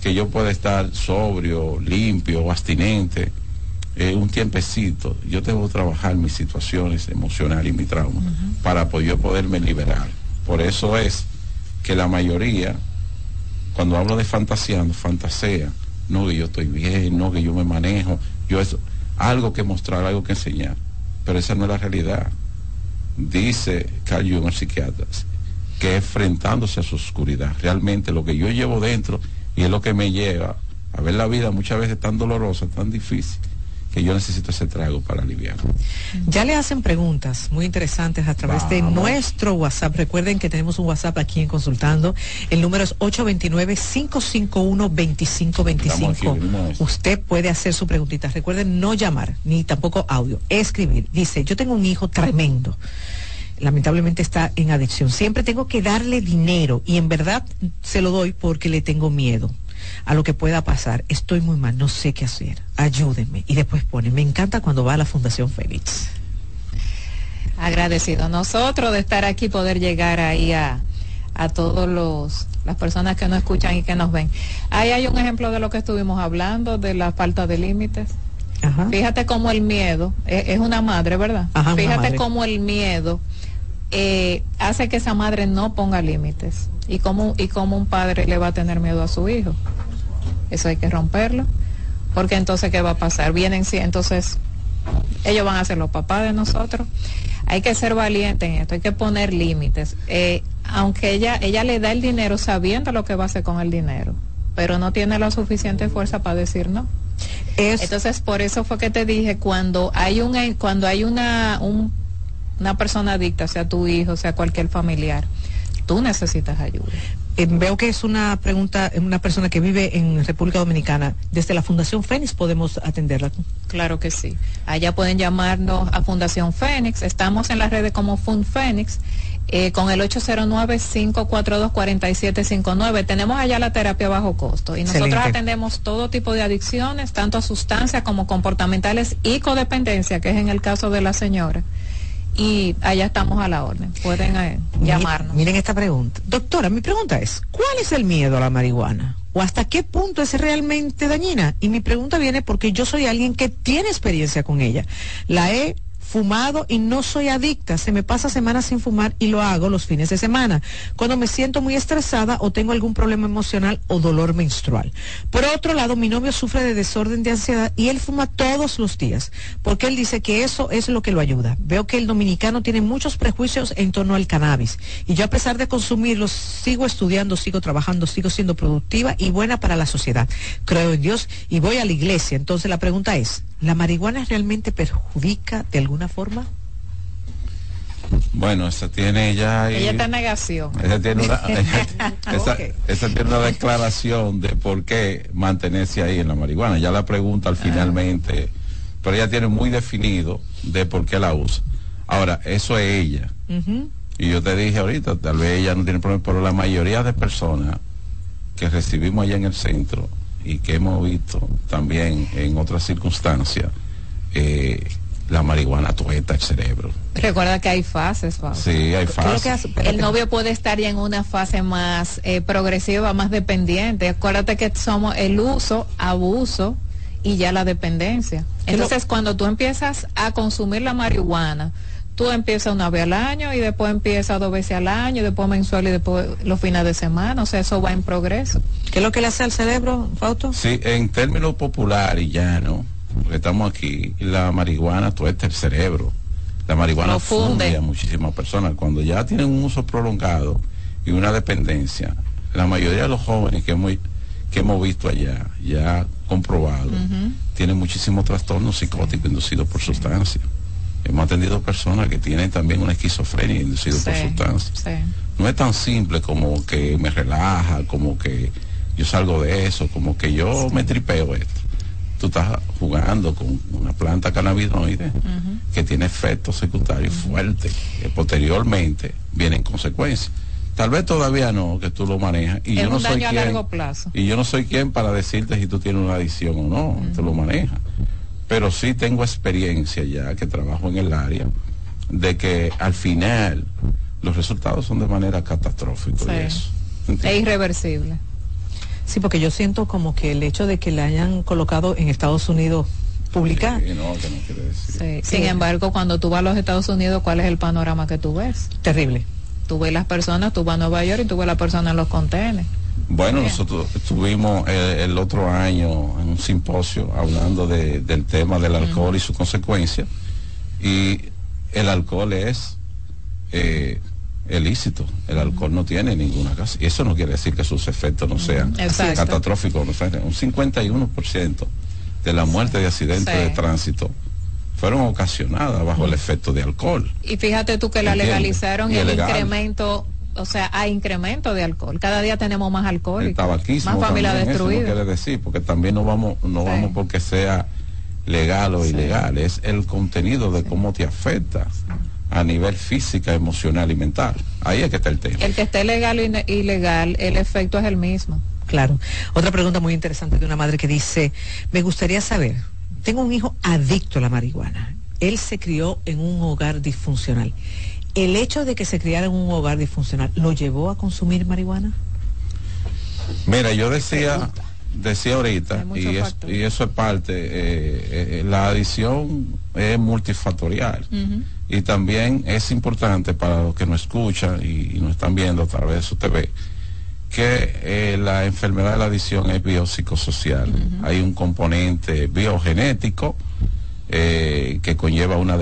que yo pueda estar sobrio, limpio o abstinente. Eh, un tiempecito, yo tengo que trabajar mis situaciones emocionales y mi trauma para yo poderme liberar. Por eso es que la mayoría cuando hablo de fantaseando, fantasea, no que yo estoy bien, no que yo me manejo, yo eso, algo que mostrar, algo que enseñar, pero esa no es la realidad. Dice Carl Jung, el psiquiatra, que es enfrentándose a su oscuridad. Realmente lo que yo llevo dentro y es lo que me lleva a ver la vida muchas veces tan dolorosa, tan difícil, que yo necesito ese trago para aliviar. Ya le hacen preguntas muy interesantes a través de nuestro WhatsApp. Recuerden que tenemos un WhatsApp aquí en Consultando. El número es 829-551-2525. Usted puede hacer su preguntita. Recuerden no llamar, ni tampoco audio, escribir. Dice, yo tengo un hijo tremendo lamentablemente está en adicción. Siempre tengo que darle dinero y en verdad se lo doy porque le tengo miedo. A lo que pueda pasar. Estoy muy mal, no sé qué hacer. Ayúdenme. Y después pone, me encanta cuando va a la Fundación Félix. Agradecido nosotros de estar aquí, poder llegar ahí a, a todos los las personas que nos escuchan y que nos ven. Ahí hay un ejemplo de lo que estuvimos hablando, de la falta de límites. Fíjate cómo el miedo, es, una madre, ¿verdad? Fíjate cómo el miedo eh, hace que esa madre no ponga límites. Y cómo, y cómo un padre le va a tener miedo a su hijo. Eso hay que romperlo. Porque entonces, ¿qué va a pasar? Vienen, sí, entonces, ellos van a ser los papás de nosotros. Hay que ser valiente en esto, hay que poner límites. Eh, aunque ella, ella le da el dinero sabiendo lo que va a hacer con el dinero, pero no tiene la suficiente fuerza para decir no. Entonces, por eso fue que te dije, cuando hay un, cuando hay una, una persona adicta, sea tu hijo, sea cualquier familiar, tú necesitas ayuda. Eh, veo que es una pregunta, una persona que vive en República Dominicana. Desde la Fundación Fénix podemos atenderla. Claro que sí. Allá pueden llamarnos a Fundación Fénix. Estamos en las redes como Fund Fénix. Eh, con el 809-542-4759. Tenemos allá la terapia bajo costo y nosotros atendemos todo tipo de adicciones, tanto a sustancias como comportamentales y codependencia, que es en el caso de la señora y allá estamos a la orden. Pueden eh, llamarnos. Miren esta pregunta. Doctora, mi pregunta es, ¿cuál es el miedo a la marihuana? ¿O hasta qué punto es realmente dañina? Y mi pregunta viene porque yo soy alguien que tiene experiencia con ella. La he fumado y no soy adicta. Se me pasa semanas sin fumar y lo hago los fines de semana, cuando me siento muy estresada o tengo algún problema emocional o dolor menstrual. Por otro lado, mi novio sufre de desorden de ansiedad y él fuma todos los días, porque él dice que eso es lo que lo ayuda. Veo que el dominicano tiene muchos prejuicios en torno al cannabis y yo a pesar de consumirlo sigo estudiando, sigo trabajando, sigo siendo productiva y buena para la sociedad. Creo en Dios y voy a la iglesia. Entonces la pregunta es, ¿la marihuana realmente perjudica de alguna forma? Bueno, esa tiene ya... Ella está en negación. Esa tiene, una, esa, tiene una declaración de por qué mantenerse ahí en la marihuana. Ya la pregunta al ah. finalmente, pero ella tiene muy definido de por qué la usa. Ahora, eso es ella. Y yo te dije ahorita, tal vez ella no tiene problema, pero la mayoría de personas que recibimos allá en el centro y que hemos visto también en otras circunstancias, eh, la marihuana tueta el cerebro. Recuerda que hay fases, Sí, hay fases. el novio puede estar ya en una fase más eh, progresiva, más dependiente. Acuérdate que somos el uso, abuso y ya la dependencia. Entonces, cuando tú empiezas a consumir la marihuana, tú empiezas una vez al año y después empiezas dos veces al año, y después mensual y después los fines de semana. O sea, eso va en progreso. ¿Qué es lo que le hace al cerebro, Fausto? Sí, en términos populares y llano, porque estamos aquí, la marihuana tuesta el cerebro. La marihuana funde a muchísimas personas. Cuando ya tienen un uso prolongado y una dependencia, la mayoría de los jóvenes que hemos, que hemos visto allá, ya comprobado, tienen muchísimos trastornos psicóticos inducidos por sustancias. Hemos atendido personas que tienen también una esquizofrenia inducida por sustancias. No es tan simple como que me relaja, como que yo salgo de eso, como que yo me tripeo esto. Tú estás jugando con una planta cannabinoide que tiene efectos secundarios fuertes, que posteriormente vienen consecuencias. Tal vez todavía no, que tú lo manejas. Y yo no soy quien, largo plazo. Y yo no soy quien para decirte si tú tienes una adicción o no, tú lo manejas pero sí tengo experiencia ya que trabajo en el área de que al final los resultados son de manera catastrófica Es irreversible. Sí, porque yo siento como que el hecho de que le hayan colocado en Estados Unidos publicar. Sin embargo, cuando tú vas a los Estados Unidos, ¿cuál es el panorama que tú ves? Terrible. Tú ves las personas, tú vas a Nueva York y tú ves las personas en los contenedores. Bueno, nosotros estuvimos eh, el otro año en un simposio hablando del tema del alcohol y sus consecuencias. Y el alcohol es eh, ilícito. El alcohol no tiene ninguna casa. Y eso no quiere decir que sus efectos no sean catastróficos. No Un 51% de la muerte de accidentes de tránsito fueron ocasionadas bajo el efecto de alcohol. Y fíjate tú que la legalizaron y, el incremento o sea, hay incremento de alcohol. Cada día tenemos más alcohol. El tabaquismo. Más familias destruidas. quiere decir, porque también no vamos, no vamos porque sea legal o ilegal, es el contenido de cómo te afecta a nivel física, emocional y mental. Ahí es que está el tema. El que esté legal o ilegal, el efecto es el mismo. Claro. Otra pregunta muy interesante de una madre que dice, me gustaría saber, tengo un hijo adicto a la marihuana. Él se crió en un hogar disfuncional. ¿El hecho de que se criara en un hogar disfuncional lo llevó a consumir marihuana? Mira, yo decía, decía ahorita, y, eso es parte, eh, eh, la adicción es multifactorial. Y también es importante para los que nos escuchan y, nos están viendo a través de su TV, que eh, la enfermedad de la adicción es biopsicosocial. Hay un componente biogenético que conlleva una,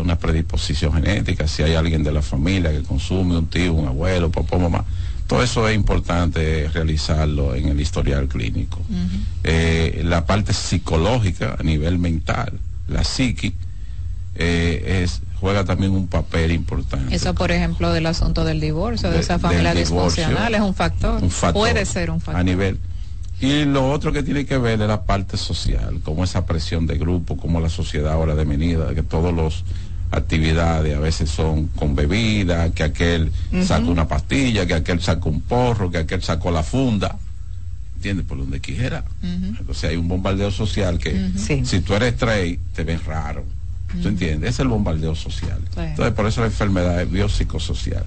una predisposición genética. Si hay alguien de la familia que consume, un tío, un abuelo, papá, mamá todo eso es importante realizarlo en el historial clínico. Eh, la parte psicológica a nivel mental, la psiqui, eh, es, juega también un papel importante. Eso, por ejemplo, del asunto del divorcio, de, esa familia disfuncional, es un factor. Puede ser un factor. A nivel. Y lo otro que tiene que ver es la parte social, como esa presión de grupo, como la sociedad ahora de venida, que todos los actividades, a veces son con bebida, que aquel saca una pastilla, que aquel saca un porro, que aquel sacó la funda, ¿entiendes? Por donde quiera. Entonces hay un bombardeo social que si tú eres straight, te ven raro. ¿Tú entiendes? Es el bombardeo social. Entonces por eso la enfermedad es biopsicosocial.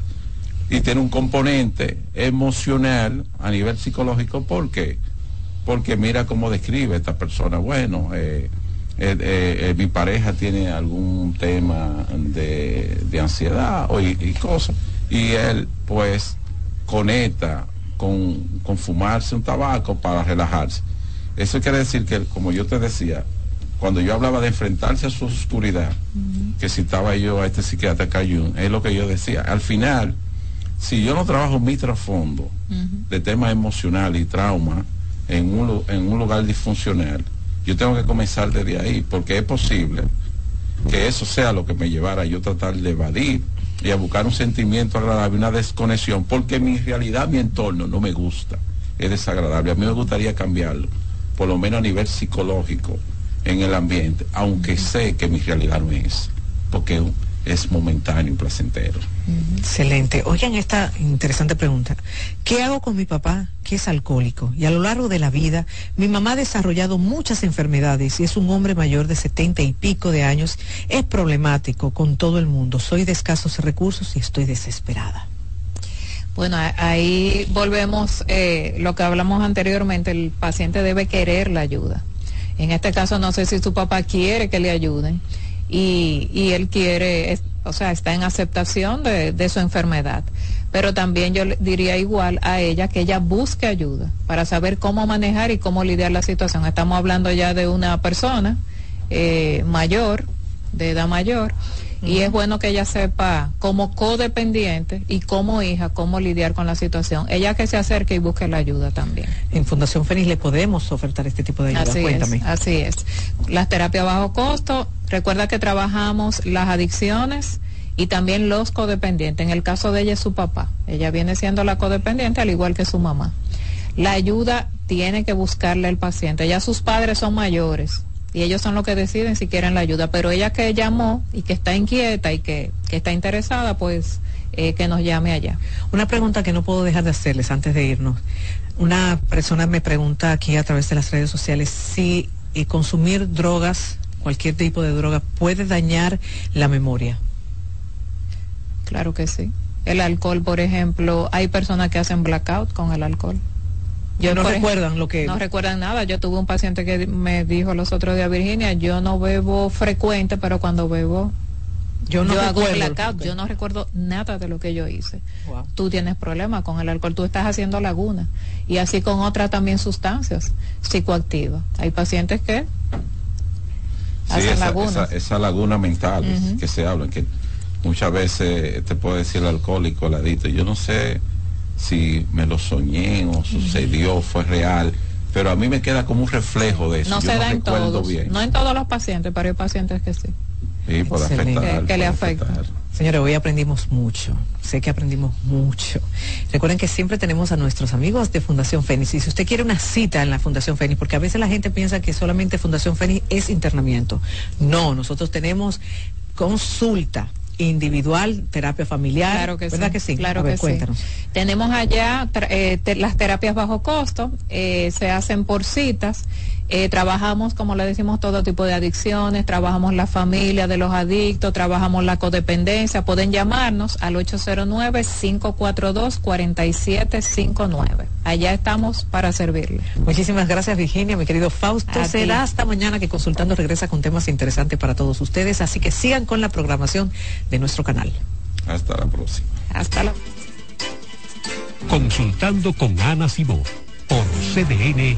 Y tiene un componente emocional a nivel psicológico, ¿por qué? Porque mira cómo describe esta persona, bueno, eh, eh, eh, mi pareja tiene algún tema de, ansiedad o, y, cosas, y él pues conecta con, con, fumarse un tabaco para relajarse. Eso quiere decir que, como yo te decía, cuando yo hablaba de enfrentarse a su oscuridad, que citaba yo a este psiquiatra Cayun, es lo que yo decía. Al final, si yo no trabajo mi trasfondo de temas emocionales y trauma en un, en un lugar disfuncional, yo tengo que comenzar desde ahí, porque es posible que eso sea lo que me llevara a yo tratar de evadir y a buscar un sentimiento agradable, una desconexión, porque mi realidad, mi entorno no me gusta, es desagradable. A mí me gustaría cambiarlo, por lo menos a nivel psicológico, en el ambiente, aunque sé que mi realidad no es, porque es momentáneo y placentero. Excelente. Oigan esta interesante pregunta. ¿Qué hago con mi papá que es alcohólico? Y a lo largo de la vida, mi mamá ha desarrollado muchas enfermedades y es un hombre mayor de setenta y pico de años. Es problemático con todo el mundo. Soy de escasos recursos y estoy desesperada. Bueno, ahí volvemos eh, lo que hablamos anteriormente. El paciente debe querer la ayuda. En este caso, no sé si su papá quiere que le ayuden y, y él quiere, o sea, está en aceptación de, de su enfermedad. Pero también yo diría igual a ella que ella busque ayuda para saber cómo manejar y cómo lidiar la situación. Estamos hablando ya de una persona eh, mayor, de edad mayor, y es bueno que ella sepa como codependiente y como hija cómo lidiar con la situación. Ella que se acerque y busque la ayuda también. En Fundación Fénix le podemos ofertar este tipo de ayuda. Así Cuéntame. Es, así es. Las terapias a bajo costo, recuerda que trabajamos las adicciones y también los codependientes. En el caso de ella es su papá. Ella viene siendo la codependiente al igual que su mamá. La ayuda tiene que buscarle el paciente. Ya sus padres son mayores y ellos son los que deciden si quieren la ayuda. Pero ella que llamó y que está inquieta y que, está interesada, pues eh, que nos llame allá. Una pregunta que no puedo dejar de hacerles antes de irnos. Una persona me pregunta aquí a través de las redes sociales si eh, consumir drogas, cualquier tipo de droga, puede dañar la memoria. Claro que sí. El alcohol, por ejemplo, hay personas que hacen blackout con el alcohol. Yo no recuerdan lo que... No recuerdan nada. Yo tuve un paciente que me dijo los otros días, Virginia, yo no bebo frecuente, pero cuando bebo... Yo no hago blackout, yo no recuerdo nada de lo que yo hice. Tú tienes problemas con el alcohol, tú estás haciendo laguna. Y así con otras también sustancias psicoactivas. Hay pacientes que hacen esa, Esa, laguna mental que se habla, que muchas veces te puede decir el alcohólico, el adicto, yo no sé si me lo soñé o sucedió, fue real, pero a mí me queda como un reflejo de eso. No se da en todos, no en todos los pacientes, pero hay pacientes que sí. Sí, puede afectar. Que, le afecta. Señores, hoy aprendimos mucho. Sé que aprendimos mucho. Recuerden que siempre tenemos a nuestros amigos de Fundación Fénix. Y si usted quiere una cita en la Fundación Fénix, porque a veces la gente piensa que solamente Fundación Fénix es internamiento. No, nosotros tenemos consulta individual, terapia familiar. Claro que ¿Verdad sí. que sí? Claro ver, que sí. cuéntanos. Tenemos allá eh, te- las terapias bajo costo, eh, se hacen por citas. Eh, trabajamos, como le decimos, todo tipo de adicciones, trabajamos la familia de los adictos, trabajamos la codependencia. Pueden llamarnos al 809-542-4759. Allá estamos para servirle. Muchísimas gracias, Virginia, mi querido Fausto. A Será ti. hasta mañana que Consultando regresa con temas interesantes para todos ustedes, así que sigan con la programación de nuestro canal. Hasta la próxima. Hasta la Consultando con Ana Simón por CDN.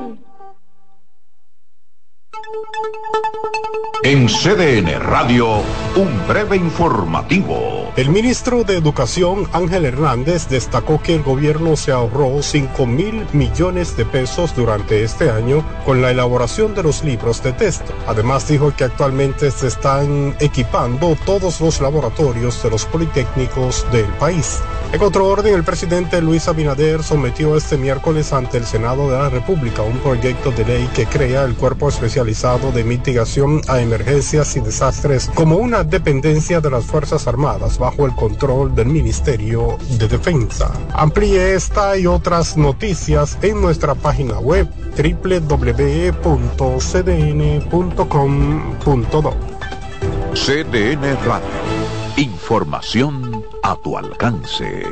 En CDN Radio, un breve informativo. El ministro de Educación, Ángel Hernández, destacó que el gobierno se ahorró 5 mil millones de pesos durante este año con la elaboración de los libros de texto. Además dijo que actualmente se están equipando todos los laboratorios de los politécnicos del país. En otro orden, el presidente Luis Abinader sometió este miércoles ante el Senado de la República un proyecto de ley que crea el Cuerpo Especializado de Mitigación a Emergencias y Desastres como una dependencia de las Fuerzas Armadas bajo el control del Ministerio de Defensa. Amplíe esta y otras noticias en nuestra página web www.cdn.com.do. CDN Radio. Información a tu alcance.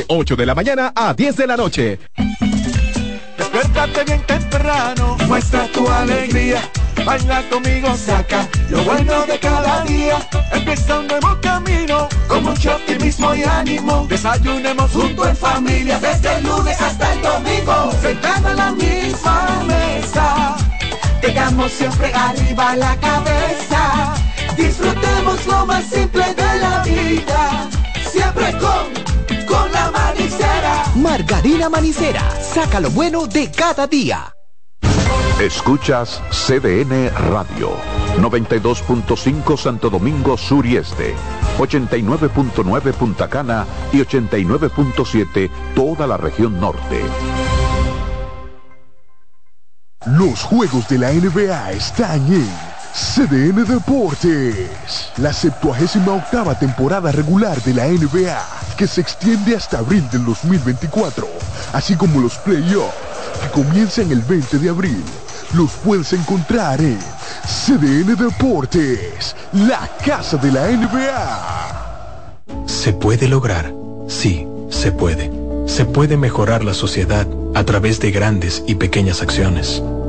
de 8 de la mañana a 10 de la noche. Despiértate bien temprano, muestra tu alegría. Baila conmigo, saca lo bueno de cada día. Empieza un nuevo camino, con mucho optimismo y ánimo. Desayunemos junto en familia, desde el lunes hasta el domingo. Sentado en la misma mesa, tengamos siempre arriba la cabeza. Disfrutemos lo más simple de la vida, siempre con. Margarina Manicera, saca lo bueno de cada día. Escuchas CDN Radio, 92.5 Santo Domingo Sur y Este, 89.9 Punta Cana y 89.7 toda la región norte. Los juegos de la NBA están en CDN Deportes. La 78 octava temporada regular de la NBA, que se extiende hasta abril del 2024, así como los playoffs, que comienzan el 20 de abril. Los puedes encontrar en CDN Deportes, la casa de la NBA. Se puede lograr, sí, se puede. Se puede mejorar la sociedad a través de grandes y pequeñas acciones.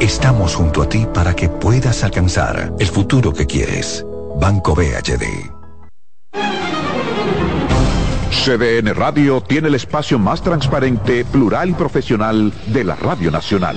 Estamos junto a ti para que puedas alcanzar el futuro que quieres. Banco BHD. CDN Radio tiene el espacio más transparente, plural y profesional de la Radio Nacional.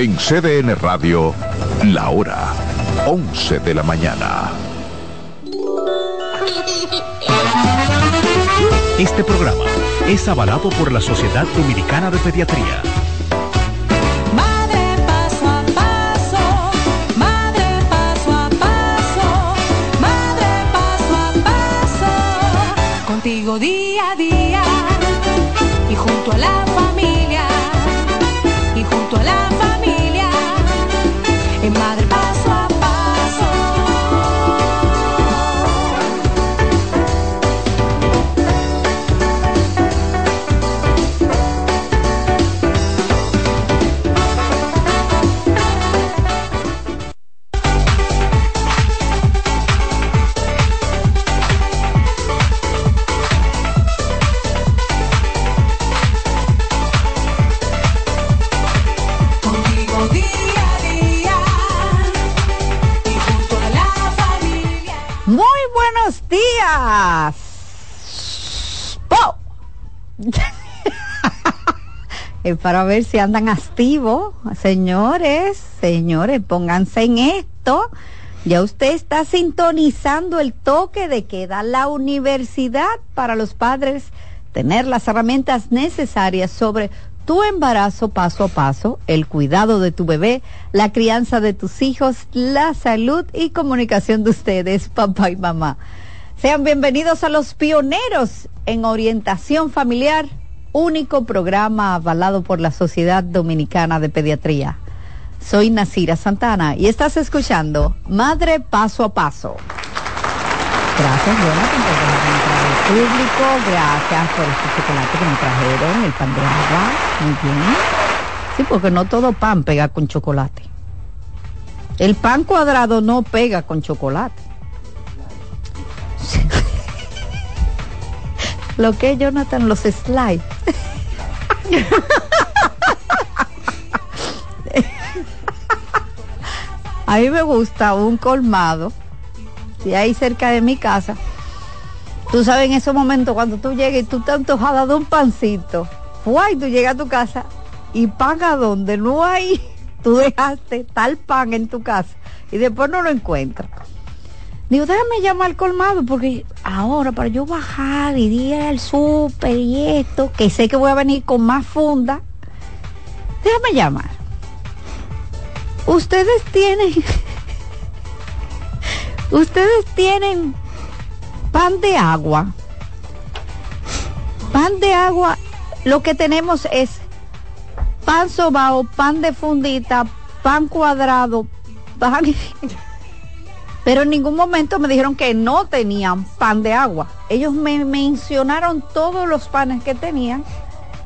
En CDN Radio, la hora 11 de la mañana. Este programa es avalado por la Sociedad Dominicana de Pediatría. Madre paso a paso, madre paso a paso, madre paso a paso, contigo día a día para ver si andan activos, señores, señores, pónganse en esto. Ya usted está sintonizando el toque de que da la universidad para los padres tener las herramientas necesarias sobre tu embarazo paso a paso, el cuidado de tu bebé, la crianza de tus hijos, la salud y comunicación de ustedes, papá y mamá. Sean bienvenidos a los pioneros en orientación familiar, único programa avalado por la Sociedad Dominicana de Pediatría. Soy Nasira Santana y estás escuchando Madre Paso a Paso. Gracias, Jonathan, por dejarme público. Gracias por este chocolate que me trajeron, el pan de agua. Muy bien. Sí, porque no todo pan pega con chocolate. El pan cuadrado no pega con chocolate. Lo que es, Jonathan, los slides. A mí me gusta un colmado, si hay cerca de mi casa. Tú sabes en esos momentos cuando tú llegas y tú te antojada de un pancito, ¡guay! Tú llegas a tu casa y pan a donde no hay, tú dejaste tal pan en tu casa y después no lo encuentras. Digo, déjame llamar al colmado porque ahora para yo bajar y ir al súper y esto, que sé que voy a venir con más funda, déjame llamar. Ustedes tienen, ustedes tienen pan de agua. Pan de agua, lo que tenemos es pan sobao, pan de fundita, pan cuadrado, pan... Pero en ningún momento me dijeron que no tenían pan de agua. Ellos me mencionaron todos los panes que tenían,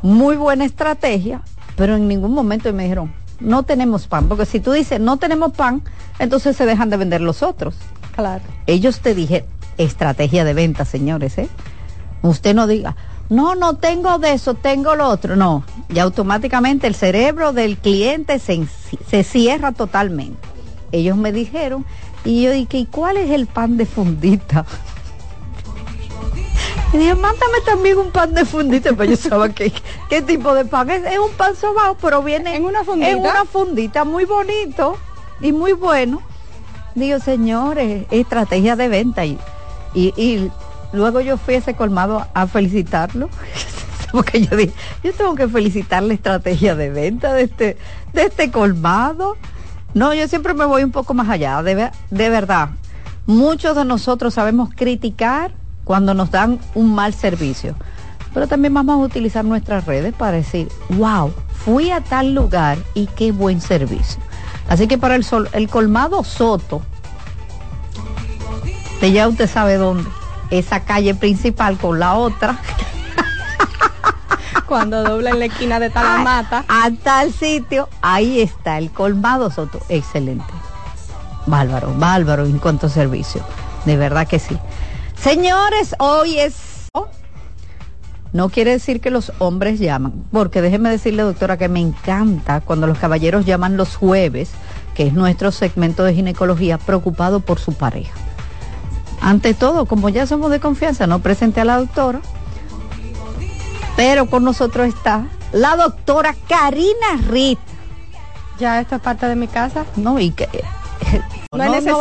muy buena estrategia, pero en ningún momento me dijeron, no tenemos pan, porque si tú dices no tenemos pan, entonces se dejan de vender los otros. Claro. Ellos te dije estrategia de venta, señores, ¿eh? Usted no diga, no, no tengo de eso, tengo lo otro. No, y automáticamente el cerebro del cliente se, se cierra totalmente. Ellos me dijeron, y yo dije, ¿y cuál es el pan de fundita? Y dije, mándame también un pan de fundita, pero yo sabía que, qué tipo de pan es. Es un pan sobao, pero viene en una fundita. En una fundita muy bonito y muy bueno. Digo, señores, estrategia de venta. Y, y, y luego yo fui a ese colmado a felicitarlo. Porque yo dije, yo tengo que felicitar la estrategia de venta de este, de este colmado. No, yo siempre me voy un poco más allá, de, de verdad. Muchos de nosotros sabemos criticar cuando nos dan un mal servicio, pero también vamos a utilizar nuestras redes para decir, wow, fui a tal lugar y qué buen servicio. Así que para el, sol, el colmado Soto, de ya usted sabe dónde, esa calle principal con la otra, Cuando dobla en la esquina de Talamata. a tal sitio, ahí está el colmado Soto. Excelente. Bárbaro, bárbaro en cuanto a servicio. De verdad que sí. Señores, hoy es... oh, No quiere decir que los hombres llaman, porque déjeme decirle, doctora, que me encanta cuando los caballeros llaman los jueves, que es nuestro segmento de ginecología, preocupado por su pareja. Ante todo, como ya somos de confianza, no presente a la doctora, pero con nosotros está la doctora Karina Rit. Ya esta es parte de mi casa. No, y que... No es necesario.